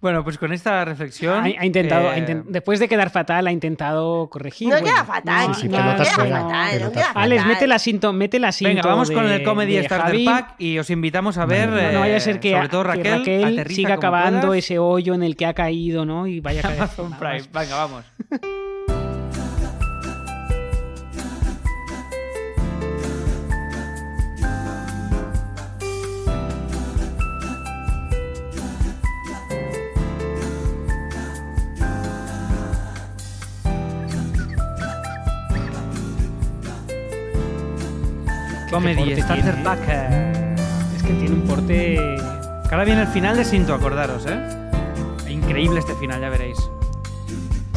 Bueno, pues con esta reflexión. Ha, ha intentado, ha eh, después de quedar fatal, ha intentado corregir. No bueno, queda fatal. no- Sí, no- pelotas queda fatal, no queda. Alex, fatal. mete la cinto, mete la cinto Venga, vamos con el Comedy de Starter Javi. Pack y os invitamos a ver. No, no vaya a ser eh, que, sobre todo que Raquel, aterriza siga acabando puedas. ese hoyo en el que ha caído, ¿no? Y vaya *laughs* a caer. Amazon Prime. Venga, vamos. *laughs* Comedy Starter tiene, ¿eh? Pack. Es que tiene un porte. Ahora viene el final de Sinto, acordaros, ¿eh? Increíble este final, ya veréis.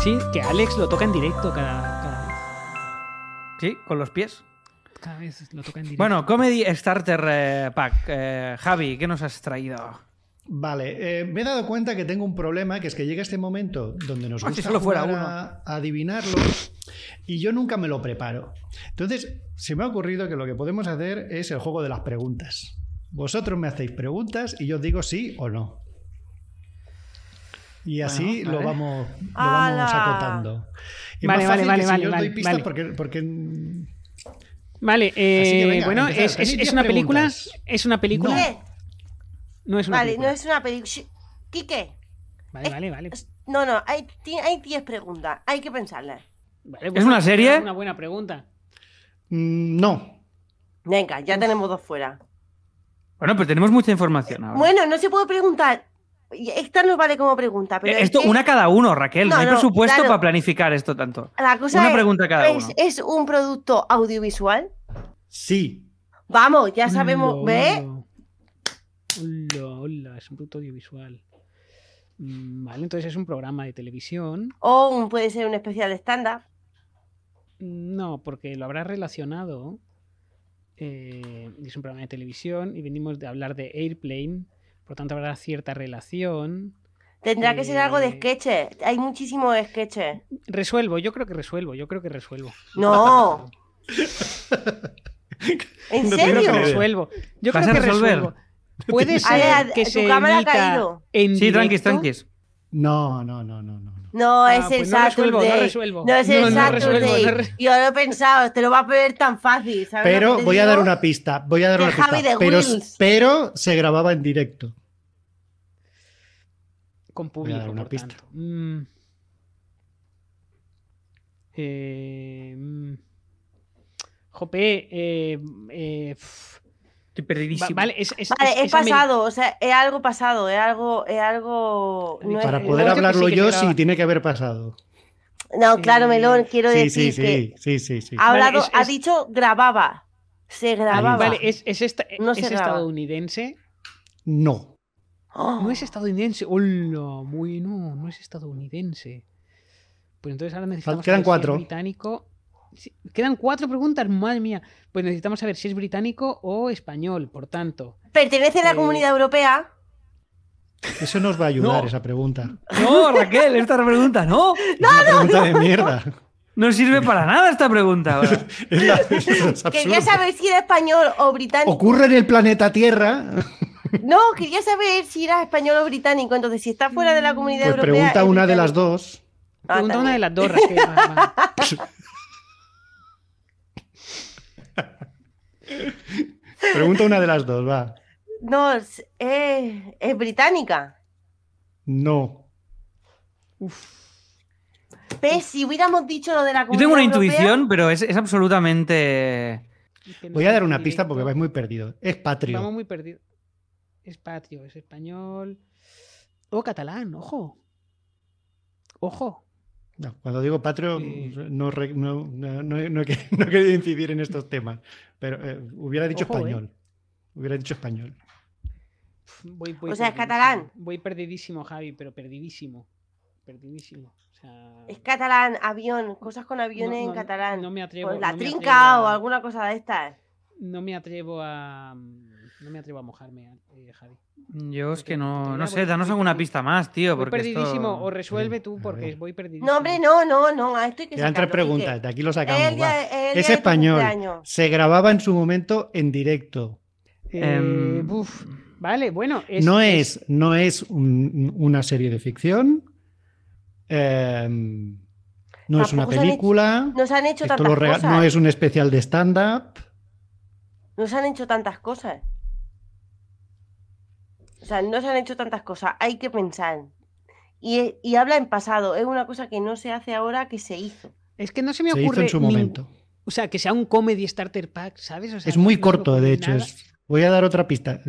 Sí, que Alex lo toca en directo cada, cada vez. Sí, con los pies. Cada vez lo toca en directo. Bueno, Comedy Starter eh, Pack. Eh, Javi, ¿qué nos has traído? Vale, eh, me he dado cuenta que tengo un problema, que es que llega este momento donde nos Ah, si gusta solo fuera jugar uno. a, a adivinarlo y yo nunca me lo preparo. Entonces, se me ha ocurrido que lo que podemos hacer es el juego de las preguntas. Vosotros me hacéis preguntas y yo os digo sí o no. Y así Bueno, lo vale. vamos, lo vamos acotando. Vale, más vale, fácil vale, que si vale, yo os doy vale, pistas vale. porque, porque Vale, eh, venga, bueno, es, es- Tenéis es 10 una película. Es una película. No es una Vale, película. no es una película. Quique. Vale, vale, vale. No, no, hay ti- hay 10 preguntas. Hay que pensarlas. Vale, ¿Es una serie? Una buena pregunta. mm, no. Venga, ya tenemos dos fuera. Bueno, pero tenemos mucha información ahora. Bueno, no se puede preguntar. Esta no vale como pregunta, pero. Eh, es esto, una cada uno, Raquel. No, No, hay no, presupuesto claro. para planificar esto tanto. La cosa una es, pregunta cada es, uno. es un producto audiovisual. Sí. Vamos, ya sabemos. Hola, ¿Ves? Hola. Hola, es un producto audiovisual. Mm, Vale, entonces es un programa de televisión. O un- puede ser un especial stand-up. No, porque lo habrá relacionado. eh, es un programa de televisión y venimos de hablar de Airplane. Por tanto, habrá cierta relación. Tendrá que ser algo de Eh. sketches. Hay muchísimos sketches. Resuelvo, yo creo que resuelvo, yo creo que resuelvo. No. ¿En No Yo creo que serio? resuelvo. Yo ¿Vas creo que resolver? resuelvo. *laughs* Puede A ser ver, que tu se cámara ha caído. en Sí, tranquis, tranquis. No, no, no, no, no. no. No, Ah, es el pues no resuelvo, no Saturday. resuelvo. No es No, el no Saturday. resuelvo, no Yo lo he pensado, te lo va a poner tan fácil. ¿sabes lo Pero voy a dar una pista. Voy a dar De una pista. Javi Pero, pero se grababa en directo. Con Voy a público, dar una por pista. tanto. Mm. Eh, mm. Jope, eh, eh. Estoy Va- vale, es, es, Vale, es, es ameri- pasado, o sea, es algo pasado, es algo, es algo. No, Para poder hablarlo sí yo, sí, tiene que haber pasado. no, claro, Melón, quiero Sí, decir sí, que sí, sí, sí, sí. ha hablado, Vale, es- ha es- dicho grababa. Se grababa. Vale, es, es, esta- No es se graba. estadounidense. No. Oh, No es estadounidense. Hola, bueno, no es estadounidense. Pues entonces ahora necesitamos quedan cuatro. británico. Sí, Quedan cuatro preguntas, madre mía. Pues necesitamos saber si es británico o español, por tanto. Pertenece a la Eh, comunidad europea. Eso nos va a ayudar, No. esa pregunta. No, Raquel, esta pregunta no. *laughs* Es una pregunta de mierda. No sirve para nada esta pregunta *laughs* ahora. Es la- es Quería saber si era español o británico. Ocurre en el planeta Tierra. No, quería saber si era español o británico. Entonces, si está fuera de la comunidad Pues europea. pregunta una de las dos. Ah, Pregunta una de las dos, Raquel. *laughs* va, va. *laughs* Pregunta una de las dos, va. No, es, es- es británica. No. ¿Ves? Si hubiéramos dicho lo de la Yo comunidad tengo una europea- intuición, pero es, es absolutamente. Voy a dar una pista porque vais muy perdido. Es patrio. Vamos muy perdidos. Es patrio, es español. O catalán, ojo. Ojo. No, cuando digo patrio, no, re- no, no, no he- no he que- *laughs* no he querido incidir en estos temas. Pero eh, hubiera dicho Ojo, eh. español. Hubiera dicho español. Voy, voy O sea, es catalán. Voy perdidísimo, Javi, pero perdidísimo. Perdidísimo. O sea, Es catalán, avión, cosas con aviones no, en catalán. No me atrevo. pues la trinca atrevo o alguna cosa de estas. No me atrevo a. no me atrevo a mojarme, eh, Javi. Yo es Porque que no, no sé, danos alguna pista más, tío. Voy Porque perdidísimo, esto- o resuelve tú porque voy perdidísimo. No, hombre, no, no, no. A esto hay que Quedan tres preguntas, de aquí lo sacamos. el día- va. es el día Es de tu español. Se grababa en su momento en directo. Eh, Em, buf, Vale, bueno. Es, no es, no es un- una serie de ficción. em, no es una Tampoco se han hecho- película. Nos han hecho esto tantas cosas. no es un especial de stand-up. Nos han hecho tantas cosas. O sea, no se han hecho tantas cosas. Hay que pensar. Y, y habla en pasado. Es una cosa que no se hace ahora que se hizo. Es que no se me Se ocurre. hizo en su momento. O sea, que sea un comedy starter pack, ¿sabes? O sea, Es muy no corto, de hecho. es- voy a dar otra pista.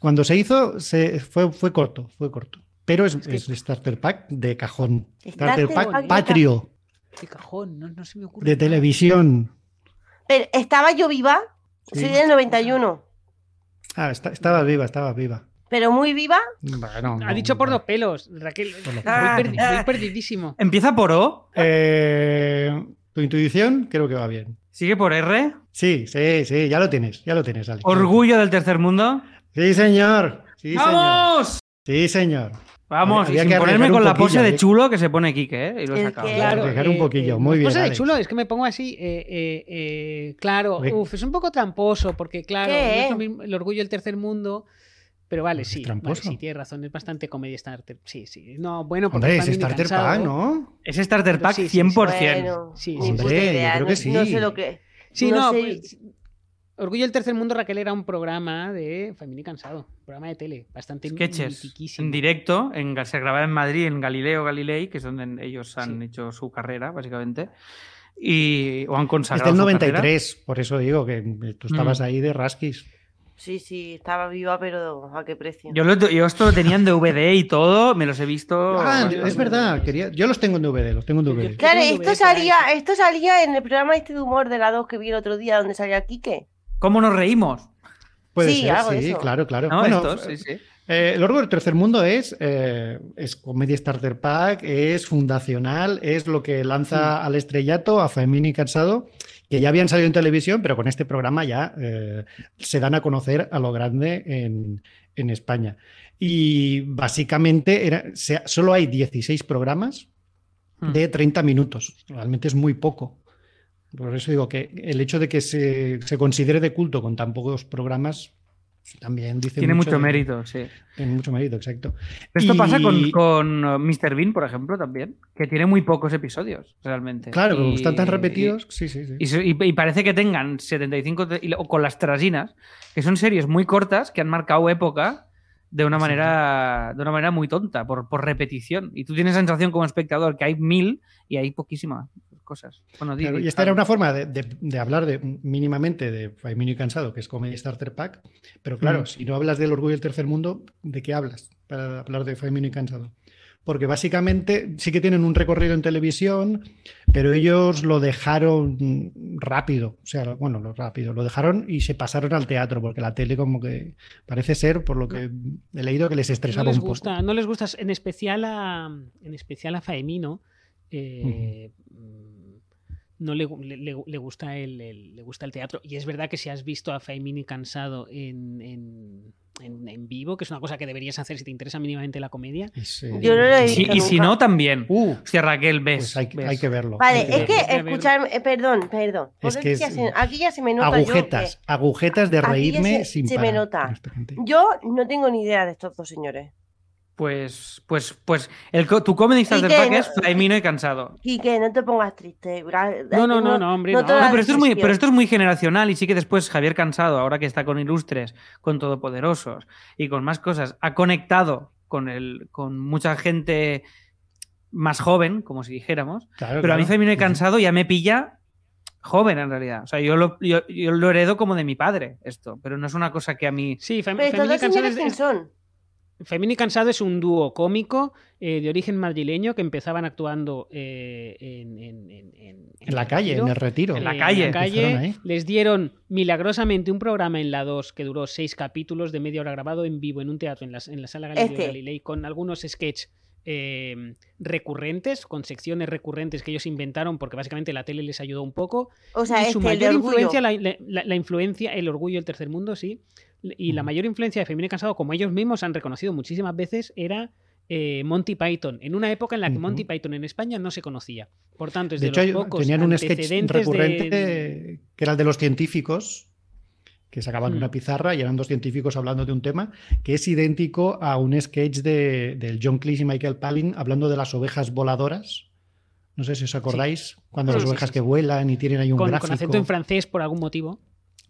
Cuando se hizo, se, fue, fue corto, fue corto. Pero es, que- es Starter Pack de cajón. Starter Starter Pack patrio, De cajón, no, no se me ocurre. de televisión. Pero estaba yo viva. Sí. Soy del 91. Ah, está- estaba viva, estaba viva. Pero muy viva. Bueno, Ha dicho por dos pelos, Raquel. Los Voy, Ah, perdi- ah. voy perdidísimo. ¿Empieza por O? Eh, tu intuición creo que va bien. ¿Sigue por R? Sí, sí, sí, ya lo tienes, ya lo tienes, Alex. ¿Orgullo del tercer mundo? Sí, señor. Sí, señor. ¡Vamos! Sí, señor. Vamos, Había y que sin ponerme arriesgar un con la pose de ¿eh? chulo que se pone Kike, ¿eh? Y lo he El sacado. que- Claro. Arriesgar un poquillo, muy bien, cosa de chulo, es que me pongo así. eh, eh, eh, claro, uf, es un poco tramposo, porque claro, el orgullo del tercer mundo. Pero vale, Es sí, vale, tramposo. sí, tienes razón, es bastante comedia starter. Sí, sí. No, bueno, porque Hombre, es Starter cansado. Pack, ¿no? Es Starter Pack sí, sí, sí. 100%. Bueno, Sí, yo idea, creo no, que sí. no sé lo que. Sí, no no, sé- pues, Orgullo del tercer mundo, Raquel, era un programa de Family Cansado, programa de tele, bastante Sketches en directo, en, se grababa en Madrid, en Galileo Galilei, que es donde ellos han Sí. hecho su carrera, básicamente. Y, o han Es consagrado del su carrera. 93, por eso digo que tú estabas Mm. ahí de rasquis. Sí, sí, estaba viva, pero ¿a qué precio? Yo, lo- yo esto lo tenía en DVD y todo, me los he visto. Ah, es verdad, quería, yo los tengo en DVD, los tengo en DVD. Claro, esto salía, esto salía en el programa este de humor de la 2 que vi el otro día donde salía Quique. ¿Cómo nos reímos? Puede sí, ser, algo de sí, eso. claro, claro. ¿No? Bueno, Estos, sí, sí. eh, el Orgullo del Tercer Mundo es, eh, es comedia starter pack, es fundacional, es lo que lanza al estrellato a Femini Cansado, que ya habían salido en televisión, pero con este programa ya eh, se dan a conocer a lo grande en, en España. Y básicamente era, se- solo hay 16 programas Hmm. de 30 minutos. Realmente es muy poco. Por eso digo que el hecho de que se, se considere de culto con tan pocos programas también dice Tiene mucho mérito, sí. Tiene mucho mérito, exacto. Esto Y- pasa con, con uh, Mr. Bean, por ejemplo, también, que tiene muy pocos episodios, realmente. Claro, como Y- están tan repetidos, sí, sí, sí. Y, parece que tengan 75 te- y lo- o con las trasinas, que son series muy cortas que han marcado época de una manera de una manera muy tonta, por, por repetición. Y tú tienes la sensación como espectador que hay mil y hay poquísimas cosas. Bueno, Claro, y esta era una forma de, de- de hablar de, mínimamente de Faimino y Cansado, que es Comedy Starter Pack. Pero claro, Mm. si no hablas del orgullo del tercer mundo, ¿de qué hablas para hablar de Faimino y Cansado? Porque básicamente sí que tienen un recorrido en televisión, pero ellos lo dejaron rápido. O sea, bueno, lo rápido, lo dejaron y se pasaron al teatro, porque la tele como que parece ser, por lo que he leído, que les no estresaba les un poco. gusta, no les gusta, en especial a, en especial a Faemino. eh, No le, le- gusta el, el- le gusta el teatro. Y es verdad que si has visto a Faemini cansado en, en, en- en vivo, que es una cosa que deberías hacer si te interesa mínimamente la comedia. Yo no lo he Y si- visto y si no, también. Uh, Hostia, Raquel, ves. pues hay, ves. hay que verlo. Vale, que es verlo. que escucharme, eh, perdón, perdón. Es porque que aquí, ya se, aquí ya se me nota yo agujetas, que- agujetas de Aquí ya reírme se- sin se me parar nota. esta gente. yo no tengo ni idea de estos dos señores. Pues, pues, pues, el, co- tu comedy starter pack no- es Flaimino y cansado. Quique, no te pongas triste. No, no, no, no, hombre, no pero esto, es muy, pero decisiones. esto es muy generacional y sí que después Javier Cansado, ahora que está con Ilustres, con Todopoderosos y con más cosas, ha conectado con, el, con mucha gente más joven, como si dijéramos. Claro, Pero a mí. Flaimino y. Cansado ya me pilla joven en realidad. O sea, yo lo, yo, yo lo heredo como de mi padre, esto, pero no es una cosa que a mí... Sí, Femini dos cansado señores, es, ¿quién es- son? Femini Cansado es un dúo cómico eh, de origen madrileño que empezaban actuando eh, en, en- en- en- En la calle, en el retiro. En la Eh, calle. Les dieron milagrosamente un programa en la 2 que duró seis capítulos de media hora grabado en vivo en un teatro en la, en la sala Galileo Este. Galilei con algunos sketches eh, recurrentes, con secciones recurrentes que ellos inventaron porque básicamente la tele les ayudó un poco. O sea, y su este, mayor influencia, la, la- la influencia, el orgullo del tercer mundo, sí. Y la mayor influencia de Femino y Cansado, como ellos mismos han reconocido muchísimas veces, era eh, Monty Python, en una época en la que Monty Python en España no se conocía. Por tanto, es de, de, hecho, los pocos tenían un sketch recurrente de- que era el de los científicos, que sacaban Mm. una pizarra y eran dos científicos hablando de un tema, que es idéntico a un sketch de, del John Cleese y Michael Palin hablando de las ovejas voladoras. No sé si os acordáis, cuando Sí, las sí, ovejas que vuelan y tienen ahí un con, con gráfico acento en francés por algún motivo.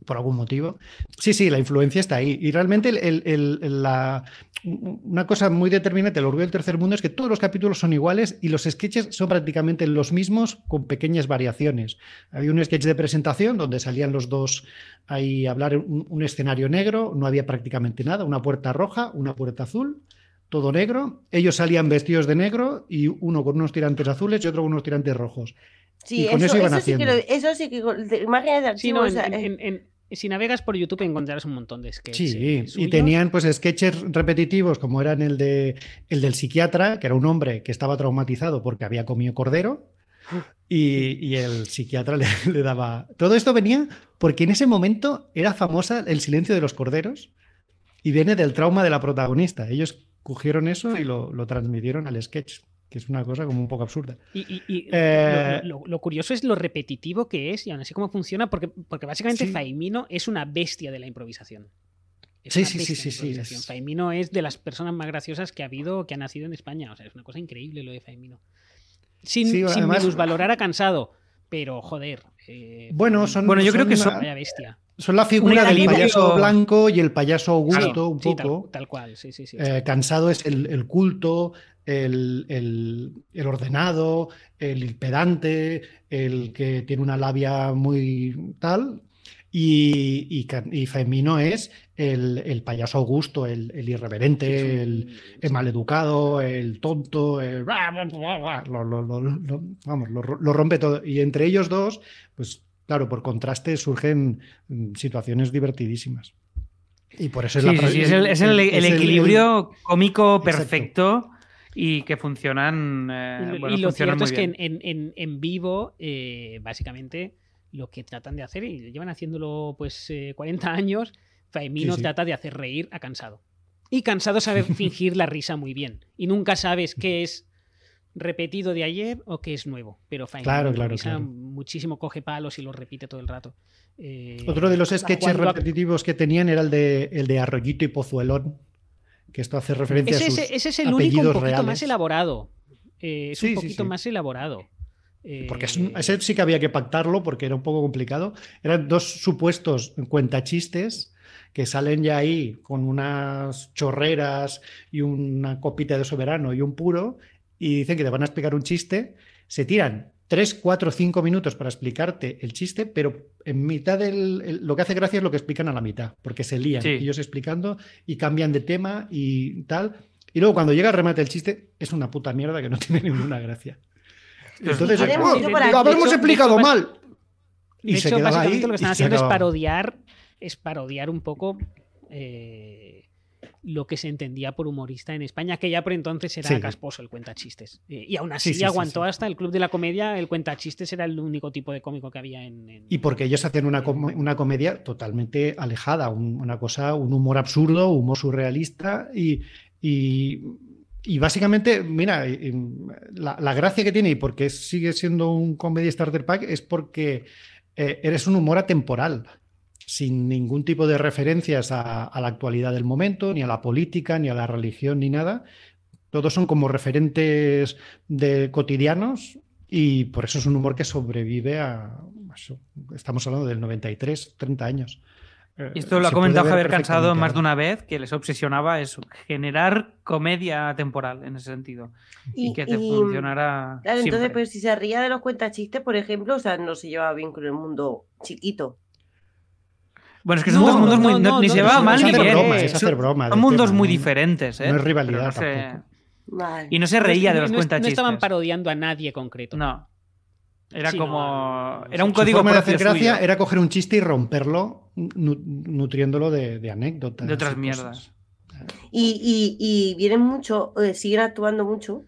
Por algún motivo. Sí, sí, la influencia está ahí. Y realmente el- el- el- la- una cosa muy determinante del orgullo del tercer mundo es que todos los capítulos son iguales y los sketches son prácticamente los mismos con pequeñas variaciones. Había un sketch de presentación donde salían los dos ahí a hablar en un, un escenario negro, no había prácticamente nada, una puerta roja, una puerta azul. Todo negro, ellos salían vestidos de negro y uno con unos tirantes azules y otro con unos tirantes rojos. Sí, Y con eso, eso iban eso sí que lo, haciendo. eso sí que con- de- imágenes de Sí, archivo, no, o sea, eh, en- en- si navegas por YouTube encontrarás un montón de sketches. Sí, eh, y tenían pues sketches repetitivos como eran el de el del psiquiatra, que era un hombre que estaba traumatizado porque había comido cordero. Y, y el psiquiatra le, *laughs* le daba. Todo esto venía porque en ese momento era famosa el silencio de los corderos y viene del trauma de la protagonista. Ellos cogieron eso y lo, lo transmitieron al sketch, que es una cosa como un poco absurda. Y, y- y Eh, lo, lo- lo curioso es lo repetitivo que es y aún así cómo funciona, porque, porque básicamente Sí. Faimino es una bestia de la improvisación. Es Sí, una sí, sí, sí, sí, es- Faimino es de las personas más graciosas que ha habido, que ha nacido en España. O sea, es una cosa increíble lo de Faimino. Sin, Sí, sin además- minusvalorar a cansado, pero joder. Eh, Bueno, son, Bueno, yo creo que son- bestia. son la figura del payaso blanco y el payaso Augusto, un Sí, tal- poco. tal, cual, sí, sí, sí. Eh, cansado es el, el culto, el, el- el ordenado, el pedante, el que tiene una labia muy tal. Y, y, Ca- y Femino es el, el payaso Augusto, el, el irreverente, el, el maleducado, el tonto, el... Lo, lo- lo- lo- vamos, lo, lo rompe todo. Y entre ellos dos, pues claro, por contraste surgen mm, situaciones divertidísimas. Y por eso es Sí, la sí, sí, es el, es el- el es el- equilibrio cómico Exacto. perfecto y que funcionan. eh, Y lo, bueno, y lo funcionan cierto es que en, bien. en- en- en vivo, eh, básicamente, lo que tratan de hacer, y llevan haciéndolo pues eh, 40 años, Faimino Sí, sí. trata de hacer reír a Cansado. Y Cansado sabe *laughs* fingir la risa muy bien. Y nunca sabes qué es repetido de ayer o qué es nuevo. Pero Faimino Claro, claro, muchísimo, coge palos y lo repite todo el rato. Eh, Otro de los sketches repetitivos que tenían era el de, el de Arroyito y Pozuelón, que esto hace referencia Ese, a sus ese- es el único un poquito reales. más elaborado. Eh, es Sí, un poquito más elaborado. Porque es Eh, un- ese sí que había que pactarlo porque era un poco complicado. Eran dos supuestos cuentachistes que salen ya ahí con unas chorreras y una copita de soberano y un puro y dicen que te van a explicar un chiste. Se tiran 3, 4, 5 minutos para explicarte el chiste, pero en mitad del... el- lo que hace gracia es lo que explican a la mitad, porque se lían Sí. ellos explicando y cambian de tema y tal. Y luego cuando llega el remate del chiste es una puta mierda que no *laughs* tiene ninguna gracia. Entonces, "Oh, lo habremos hecho- explicado hecho, mal. De se hecho, básicamente ahí lo que están haciendo es parodiar, es parodiar un poco eh, lo que se entendía por humorista en España, que ya por entonces era Sí. casposo el cuentachistes. Eh, y aún así Sí, sí, sí, aguantó hasta el Club de la Comedia, el cuentachistes era el único tipo de cómico que había en... en- Y porque ellos hacían una, com- una comedia totalmente alejada, un- una cosa, un humor absurdo, humor surrealista y, y, y básicamente, mira, la, gracia que tiene y porque sigue siendo un comedy starter pack es porque eh, eres un humor atemporal, sin ningún tipo de referencias a, la actualidad del momento, ni a la política, ni a la religión, ni nada. Todos son como referentes de cotidianos y por eso es un humor que sobrevive a... estamos hablando del 93, 30 años. Eh, Y esto lo ha comentado Javier Cansado más de ahora. una vez, que les obsesionaba eso, generar comedia temporal en ese sentido. Y, que te y- funcionara. Claro, siempre. entonces, pues si se ría de los cuentachistes, por ejemplo, o sea, no se llevaba bien con el mundo chiquito. Bueno, es que son No, dos mundos no, muy. no, no- ni no, se no, va mal es ni hacer bien. broma, eh, es son- hacer broma del Son mundos tema, muy no- diferentes, ¿eh? no es rivalidad Pero no se- tampoco. Vale. Y no se reía de los no, es- no cuentachistes. estaban parodiando a nadie concreto. No. Era Sí, como. no, no, era un código forma de hacer gracia suyo, era coger un chiste y romperlo, nu- nutriéndolo de, de anécdotas. de otras y mierdas. Y, y, y vienen mucho, eh, siguen actuando mucho.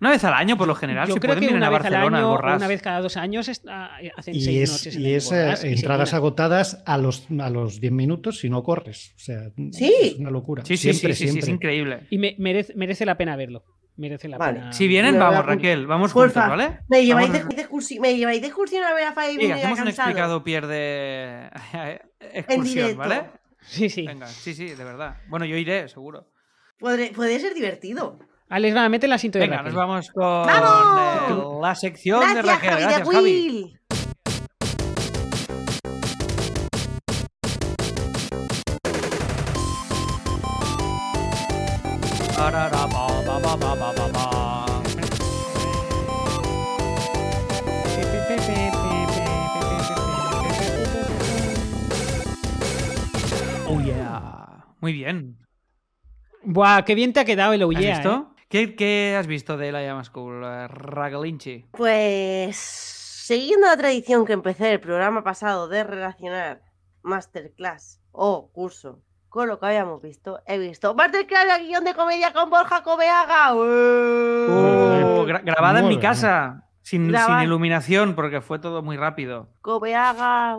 Una vez al año, por lo general, Yo se creo pueden que una a vez al Barcelona, año al o Borràs. una vez cada dos años está- hacen Y seis es, noches en y el es, eh, entradas agotadas a los, a los 10 minutos si no corres. O sea, Sí. es una locura. Sí, sí, siempre, sí, sí, sí, es siempre. increíble. Y me- merece, merece la pena verlo. Merece la Vale. pena. Si vienen, vamos. Raquel, vamos Porfa, juntos, ¿vale? Me lleváis, Vamos- de, de excursi- me lleváis de excursión a ver a Five Sí, hacemos un explicado pierde *laughs* excursión, directo. ¿vale? Sí, sí. Venga, sí, sí, de verdad. Bueno, yo iré, seguro. Podré- puede ser divertido. Alex, va, mete la cinta de Venga, Raquel. nos vamos con ¡Vamos! eh, la sección Gracias, de Raquel. Javi Gracias, de Javi. Muy bien. Buah, qué bien te ha quedado el ¿Has Oye. visto? ¿Qué, qué has visto de la Llama School, eh, Ragelinchi? Pues siguiendo la tradición que empecé el programa pasado de relacionar masterclass o curso con lo que habíamos visto, he visto masterclass de guion de comedia con Borja Cobeaga. Oh, gra- grabada en mi casa, sin, iluminación, porque fue todo muy rápido. Cobeaga.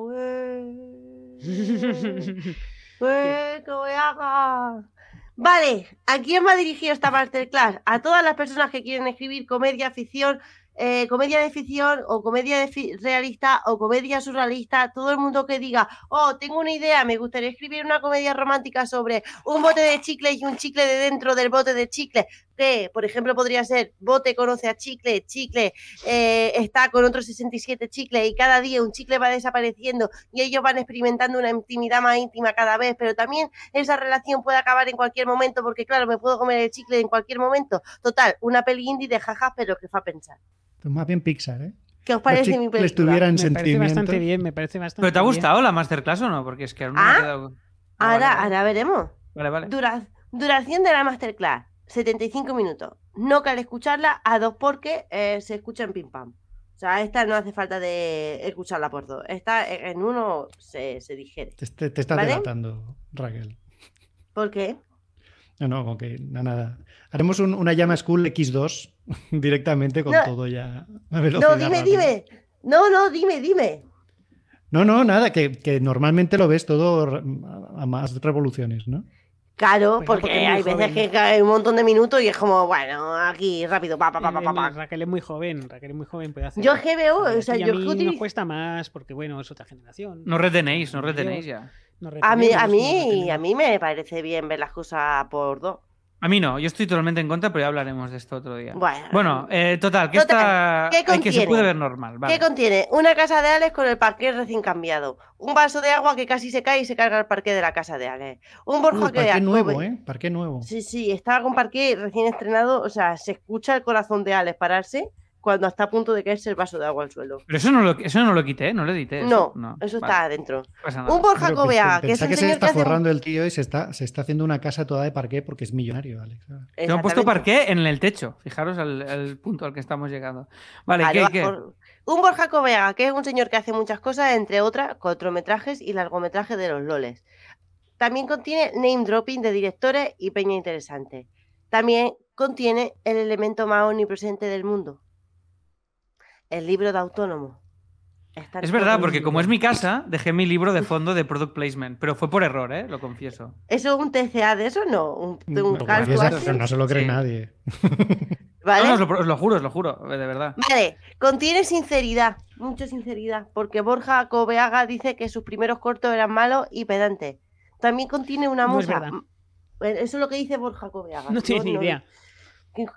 *laughs* ¡Eh, Cobeaga! Vale, ¿a quién va dirigido esta masterclass? A todas las personas que quieren escribir comedia, ficción, eh, comedia de ficción o comedia realista o comedia surrealista, todo el mundo que diga, oh, tengo una idea, me gustaría escribir una comedia romántica sobre un bote de chicle y un chicle de dentro del bote de chicle, que, por ejemplo, podría ser, bote conoce a chicle, chicle eh, está con otros 67 chicles y cada día un chicle va desapareciendo y ellos van experimentando una intimidad más íntima cada vez, pero también esa relación puede acabar en cualquier momento porque, claro, me puedo comer el chicle en cualquier momento. Total, una peli indie de jajas, pero que fa pensar. Más bien Pixar, ¿eh? ¿Qué os parece mi película? Me parece bastante bien, me parece bastante ¿Pero te ha bien. gustado la masterclass o no? Porque es que no me Ah, ha quedado... Ahora, vale, vale. ahora veremos. Vale, vale. Dura- duración de la masterclass, 75 minutos. No cal escucharla a dos porque eh, se escucha en pim pam. O sea, esta no hace falta de escucharla por dos. Esta eh, en uno se, se digiere. Te, estás ¿Vale? delatando, Raquel. ¿Por qué? No, no, con que nada, nada. Haremos un- una llama School X2 *laughs* directamente con No. todo ya. a No, dime, rápida. dime. No, no, dime, dime. No, no, nada, que, que normalmente lo ves todo a más revoluciones, ¿no? Claro, Bueno, porque, hay veces joven. que cae un montón de minutos y es como, bueno, aquí rápido, pa, pa, pa, pa, pa, pa. Eh, Raquel es muy joven, Raquel es muy joven, puede hacer. Yo es que veo, o sea, a ti y a yo mí es que nos cuesta más porque, bueno, es otra generación. No retenéis, no retenéis ya. A mí, a mí, a mí me parece bien ver las cosas por dos. A mí no, yo estoy totalmente en contra, pero ya hablaremos de esto otro día. Bueno, Bueno, eh, total, que Total, esta ¿qué hay que se contiene? puede ver normal, vale. ¿Qué contiene? Una casa de Alex con el parqué recién cambiado. Un vaso de agua que casi se cae y se carga el parqué de la casa de Alex. Un Borja Uy, que parqué nuevo, come- ¿eh? Parqué nuevo. Sí, sí, estaba con parqué recién estrenado. O sea, se escucha el corazón de Alex pararse cuando está a punto de caerse el vaso de agua al suelo. Pero eso no lo, eso no lo quité, no lo edité. No, eso, eso vale, está adentro. no. Un Borja pe- que es pensá el que se señor que está hace... forrando el tío y se está, se está haciendo una casa toda de parqué porque es millonario, Alex. Te han puesto parqué en el techo. Fijaros el, el punto al que estamos llegando. Vale, Claro, ¿qué, Un Borja Cobeaga, que es un señor que hace muchas cosas, entre otras, cortometrajes y largometrajes de los loles. También contiene name dropping de directores y peña interesante. También contiene el elemento más omnipresente del mundo. El libro de autónomo. Está Es verdad, porque como es mi casa, dejé mi libro de fondo de product placement, pero fue por error, ¿eh? Lo confieso. ¿Eso es un TCA de eso? No. Un, un pero no se lo cree Sí. nadie. ¿vale? *laughs* No, no, os, lo, os lo juro, os lo juro, de verdad. Vale, contiene sinceridad, mucha sinceridad, porque Borja Cobeaga dice que sus primeros cortos eran malos y pedantes. También contiene una No musa. verdad. Eh, Eso es lo que dice Borja Cobeaga. No tienes ni idea.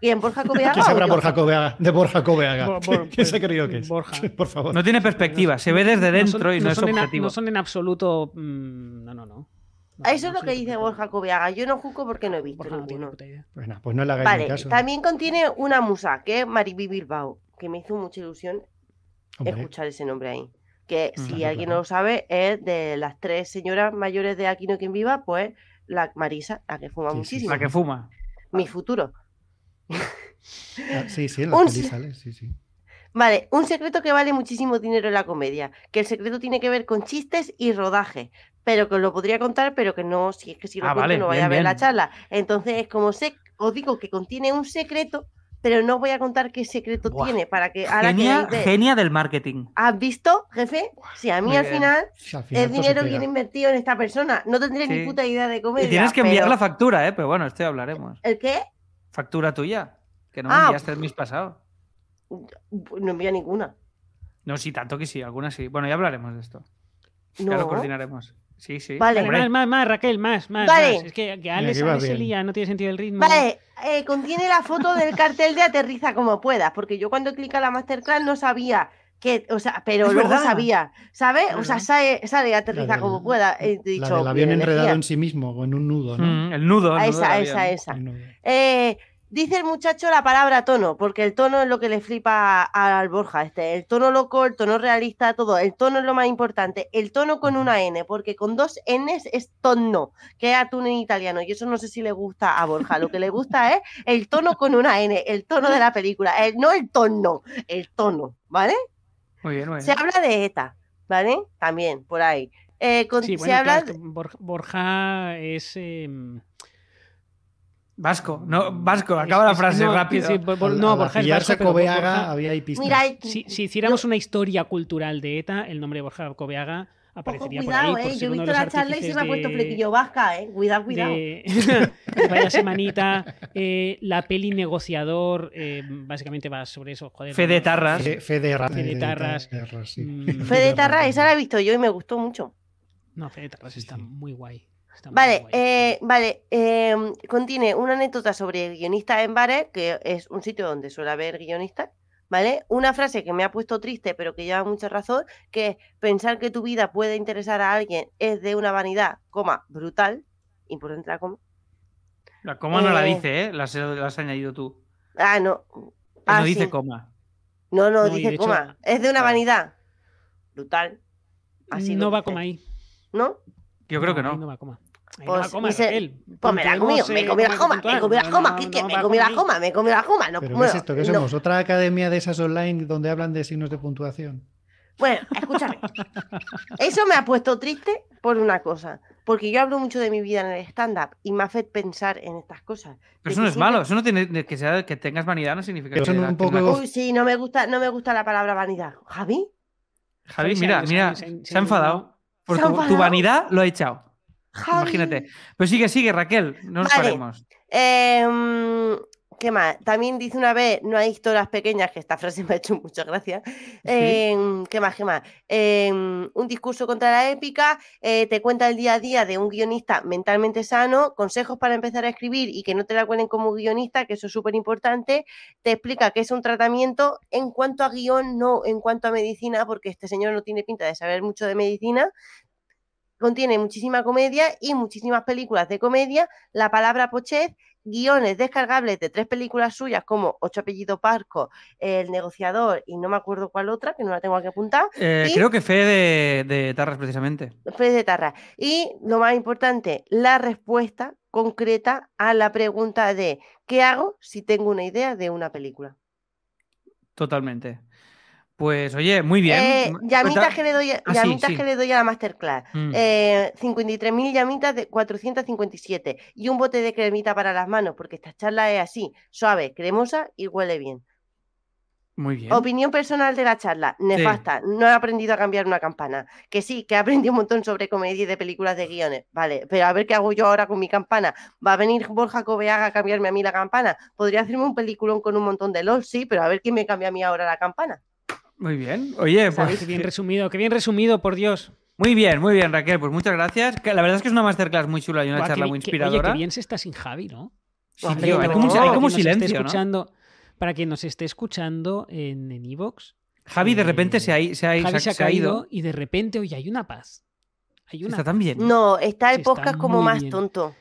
¿Quién? ¿Borja Cobeaga? ¿Quién sabrá? Borja Cobeaga, de Borja Cobeaga? Bo- *laughs* bo- ¿Quién se ha creído que es? Borja. *laughs* Por favor. No tiene perspectiva, se ve desde No son- dentro y no, es son en objetivo. no son en absoluto. mm, no, no, no. No, Eso no es lo que dice. Borja Cobeaga. Yo no juzgo porque no he visto Borja no ninguno. idea. Bueno, pues no le hagáis Vale, caso. también contiene una musa, que es Mariby Bilbao, que me hizo mucha ilusión Hombre, escuchar ese nombre ahí. Que si claro, alguien claro. no lo sabe, es de las tres señoras mayores de Aquí no quien viva, pues la Marisa, la que fuma Sí, sí, muchísimo. La que fuma. Mi futuro. Ah, sí, sí, en la un peli se- sale, sí, sí. Vale, un secreto que vale muchísimo dinero en la comedia, que el secreto tiene que ver con chistes y rodaje, pero que os lo podría contar, pero que no, si es que si lo Ah, cuento vale, no vaya bien, a ver la charla. Entonces es como sé, os digo que contiene un secreto, pero no voy a contar qué secreto Buah. tiene para que ahora Genia, que genia del marketing. ¿Has visto, jefe? Si a mí Muy al final Si al final el todo se dinero viene invertido en esta persona. No tendré Sí. ni puta idea de comedia. Y tienes que enviar pero- la factura, ¿eh? Pero bueno, esto ya hablaremos. ¿El qué? Factura tuya, que no me Ah. enviaste el mes pasado. No envía ninguna. No, sí, tanto que sí, algunas sí. Bueno, ya hablaremos de esto. Ya lo No. coordinaremos. Sí, sí. Vale. Más, más, más, Raquel, más, más. Vale. más. Es que, que Alex, Alex se lía, no tiene sentido el ritmo. Vale, eh, contiene la foto del cartel de aterriza como puedas, porque yo cuando clica la masterclass no sabía que, o sea, pero Es luego verdad. sabía, ¿sabes? O sea, sale, sale aterriza del- como pueda. He dicho, La del avión enredado energía. en sí mismo, con un nudo, ¿no? mm, el nudo. el A nudo esa, del esa, esa. Eh, dice el muchacho la palabra tono, porque el tono es lo que le flipa a- al Borja. Este, el tono loco, el tono realista, todo. El tono es lo más importante. El tono con una N, porque con dos Ns es tono, que es atún en italiano. Y eso no sé si le gusta a Borja. Lo que le gusta es el tono con una N, el tono de la película. el- no el tono, el tono, ¿vale? Muy bien, muy bien. Se habla de ETA, ¿vale? También, por ahí. Eh, con- Sí, se bueno, habla claro, Borja, es. em, Vasco, no, Vasco, acaba es- la frase no, rápido. sí, no, Borja es vasco, Cobeaga Borja- había ahí pistas. Mira, eh, si, si hiciéramos una historia cultural de ETA, el nombre de Borja Cobeaga Ojo, aparecería cuidado, por ahí. por eh. Yo he visto la charla y se me ha puesto flequillo vasca, eh. Cuidado, cuidado. *laughs* de- Vaya semanita. *laughs* eh, la peli negociador, eh, básicamente va sobre eso. Joder, Fede. Tarras. Fe, fe de ra- Fe de Tarras. Tarras, sí. Mm, Fede Tarra, esa la he visto yo y me gustó mucho. No, Fede Tarras Sí, está sí. muy guay. está muy Vale, guay. eh, vale. eh, contiene una anécdota sobre guionistas en bares, que es un sitio donde suele haber guionistas. ¿Vale? Una frase que me ha puesto triste, pero que lleva mucha razón, que es pensar que tu vida puede interesar a alguien es de una vanidad, coma, brutal. Importante la coma. La coma no la Eh, dice, ¿eh? La has, la has añadido tú. Ah, no. Ah, no dice sí. coma. No, no, dice hecho- coma. Es de una vanidad. Brutal. Así no va dice. como ahí. ¿No? Yo creo que no. no va coma. Pues, no. Pues me la he comido, Puntuemos, me comí la coma, me comí la Quique, no me comí la coma, me comí la coma. No, ¿Pero qué bueno, es esto? ¿Qué no. somos? ¿Otra academia de esas online donde hablan de signos de puntuación? Bueno, escúchame. Eso me ha puesto triste por una cosa. Porque yo hablo mucho de mi vida en el stand-up y me hace pensar en estas cosas. Pero eso no es siempre- malo. Eso no tiene que sea que tengas vanidad, no significa Eso que no un tengas- poco- Uy, sí, no me gusta, no me gusta la palabra vanidad. ¿Javi? Javi, mira, mira, se ha- enfadado. Por ¿Se ha tu, tu vanidad lo ha echado. Imagínate. Pero sigue, sigue, Raquel. No nos Vale. paremos. Em, ¿Qué más? También dice una vez, no hay historias pequeñas, que esta frase *laughs* me ha hecho muchas gracias. Em, ¿Qué más? ¿Qué más? Em, un discurso contra la épica, eh, te cuenta el día a día de un guionista mentalmente sano, consejos para empezar a escribir y que no te la cuelen como guionista, que eso es súper importante. Te explica que es un tratamiento en cuanto a guion, no en cuanto a medicina, porque este señor no tiene pinta de saber mucho de medicina. Contiene muchísima comedia y muchísimas películas de comedia. La palabra pochet guiones descargables de tres películas suyas como Ocho apellidos Parco, El negociador y no me acuerdo cuál otra, que no la tengo aquí apuntada, Eh, ¿Y? Creo que fe de, de Tarras, precisamente. Fede de Tarra. Y lo más importante, la respuesta concreta a la pregunta de ¿qué hago si tengo una idea de una película? Totalmente. Pues oye, muy bien. Eh, llamitas cuenta- que le doy, Ah, llamitas sí. que le doy a la masterclass. Mm. Eh, 53.000 llamitas de 457 y un bote de cremita para las manos, porque esta charla es así, suave, cremosa y huele bien. Muy bien. Opinión personal de la charla, nefasta. No he aprendido a cambiar una campana. Que sí, que he aprendido un montón sobre comedia y de películas de guiones. Vale, pero a ver qué hago yo ahora con mi campana. ¿Va a venir Borja Cobeaga a cambiarme a mí la campana? Podría hacerme un peliculón con un montón de LOL, sí, pero a ver quién me cambia a mí ahora la campana. Muy bien. Oye, pues Qué bien resumido, qué bien resumido, por Dios. muy bien, muy bien, Raquel. Pues muchas gracias. Que La verdad es que es una masterclass muy chula y una Buah, charla qué muy que- inspiradora. Oye, qué bien se está sin Javi, ¿no? Sí, tío, hay como, Para hay quien como nos esté silencio, ¿no? escuchando, Para quien nos esté escuchando en en Evox, Javi de Eh, repente se ha, se ha, Javi se ha- se ha se ha ido. caído y de repente, oye, hay una paz. Hay una Está tan bien. No, está el podcast como más bien. tonto.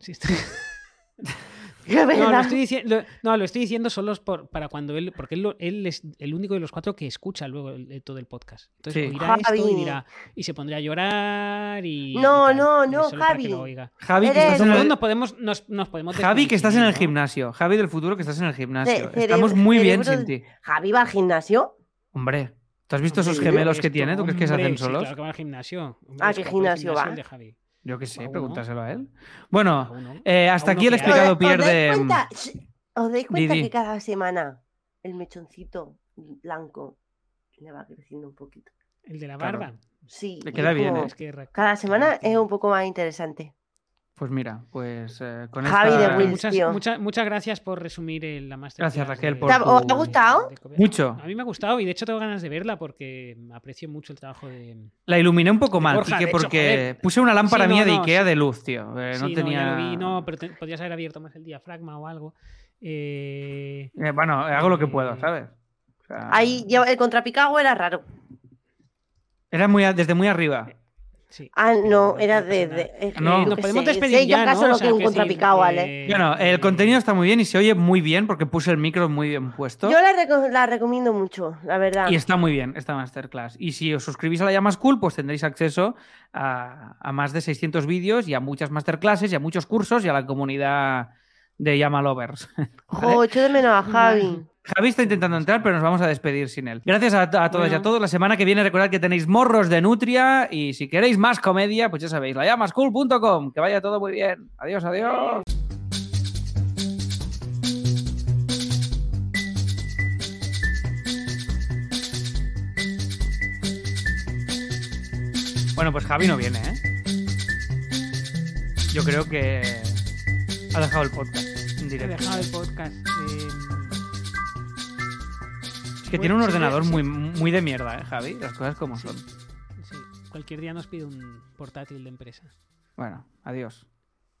Sí, está- *laughs* *laughs* No, lo estoy, diciendo, no, lo estoy diciendo solo por- para cuando él, porque él, es el único de los cuatro que escucha luego el- el- todo el podcast. Entonces Sí. oirá esto y Javi. dirá, y se pondrá a llorar y. No, y tal. no, no, para que Javi. lo oiga. Javi, que estás en el, nos podemos, nos, nos podemos Javi, que estás en el gimnasio. Javi del futuro, que estás en el gimnasio. Estamos muy bien sin ti. Javi va al gimnasio. Hombre, ¿tú has visto esos gemelos que tiene? ¿Tú crees que se hacen sí, solos? claro que va al gimnasio. Hombre, ¿A es qué que gimnasio va? Yo qué sé, pregúntaselo a él. Bueno, eh, hasta aquí el explicado ¿Os- os dais pierde. cuenta? Sh- ¿Os dais cuenta que cada semana el mechoncito blanco le va creciendo un poquito? El de la Claro. barba. Sí. Le queda es bien, como- ¿eh? Cada semana es un poco más interesante. Pues mira, pues eh, con Javi de esta... Wills. Muchas, tío. muchas, muchas gracias por resumir el- la masterclass. Gracias, Raquel, de- por ¿Te ha- tu- gustado? de. Mucho. A mí me ha gustado y de hecho tengo ganas de verla porque aprecio mucho el trabajo de. La iluminé un poco mal, Borja, porque puse una lámpara Sí, no, mía de no, Ikea sí. de luz, tío. eh, no Sí, tenía... ya lo vi, no, pero te- podías haber abierto más el diafragma o algo. Eh, Eh, bueno, hago lo que puedo, Eh, ¿sabes? O sea, Ahí ya- el contrapicado era raro. Era muy a- desde muy arriba. Sí. Ah, no, era de. de- que No. yo Nos podemos sé, despedir sé yo ya, acaso ¿no? lo O sea, un sí, contrapicado, ¿vale? eh, Bueno, el eh, contenido está muy bien y se oye muy bien porque puse el micro muy bien puesto. Yo la, reco- la recomiendo mucho, la verdad. Y está muy bien esta masterclass. Y si os suscribís a la llama School, pues tendréis acceso a, a más de 600 vídeos y a muchas masterclasses y a muchos cursos y a la comunidad de Llama Lovers. *laughs* Jo, echo de menos a Javi. Javi está intentando entrar, pero nos vamos a despedir sin él. Gracias a, a todas y a todos. La semana que viene recordad que tenéis morros de Nutria y si queréis más comedia, pues ya sabéis, layamascool.com. Que vaya todo muy bien. Adiós, adiós. Bueno, pues Javi no viene, ¿eh? Yo creo que ha dejado el podcast en directo. dejado el podcast. eh, que Bueno, tiene un ordenador muy, muy de mierda, ¿eh, Javi? Las cosas como son. sí, cualquier día nos pide un portátil de empresa. Bueno, adiós.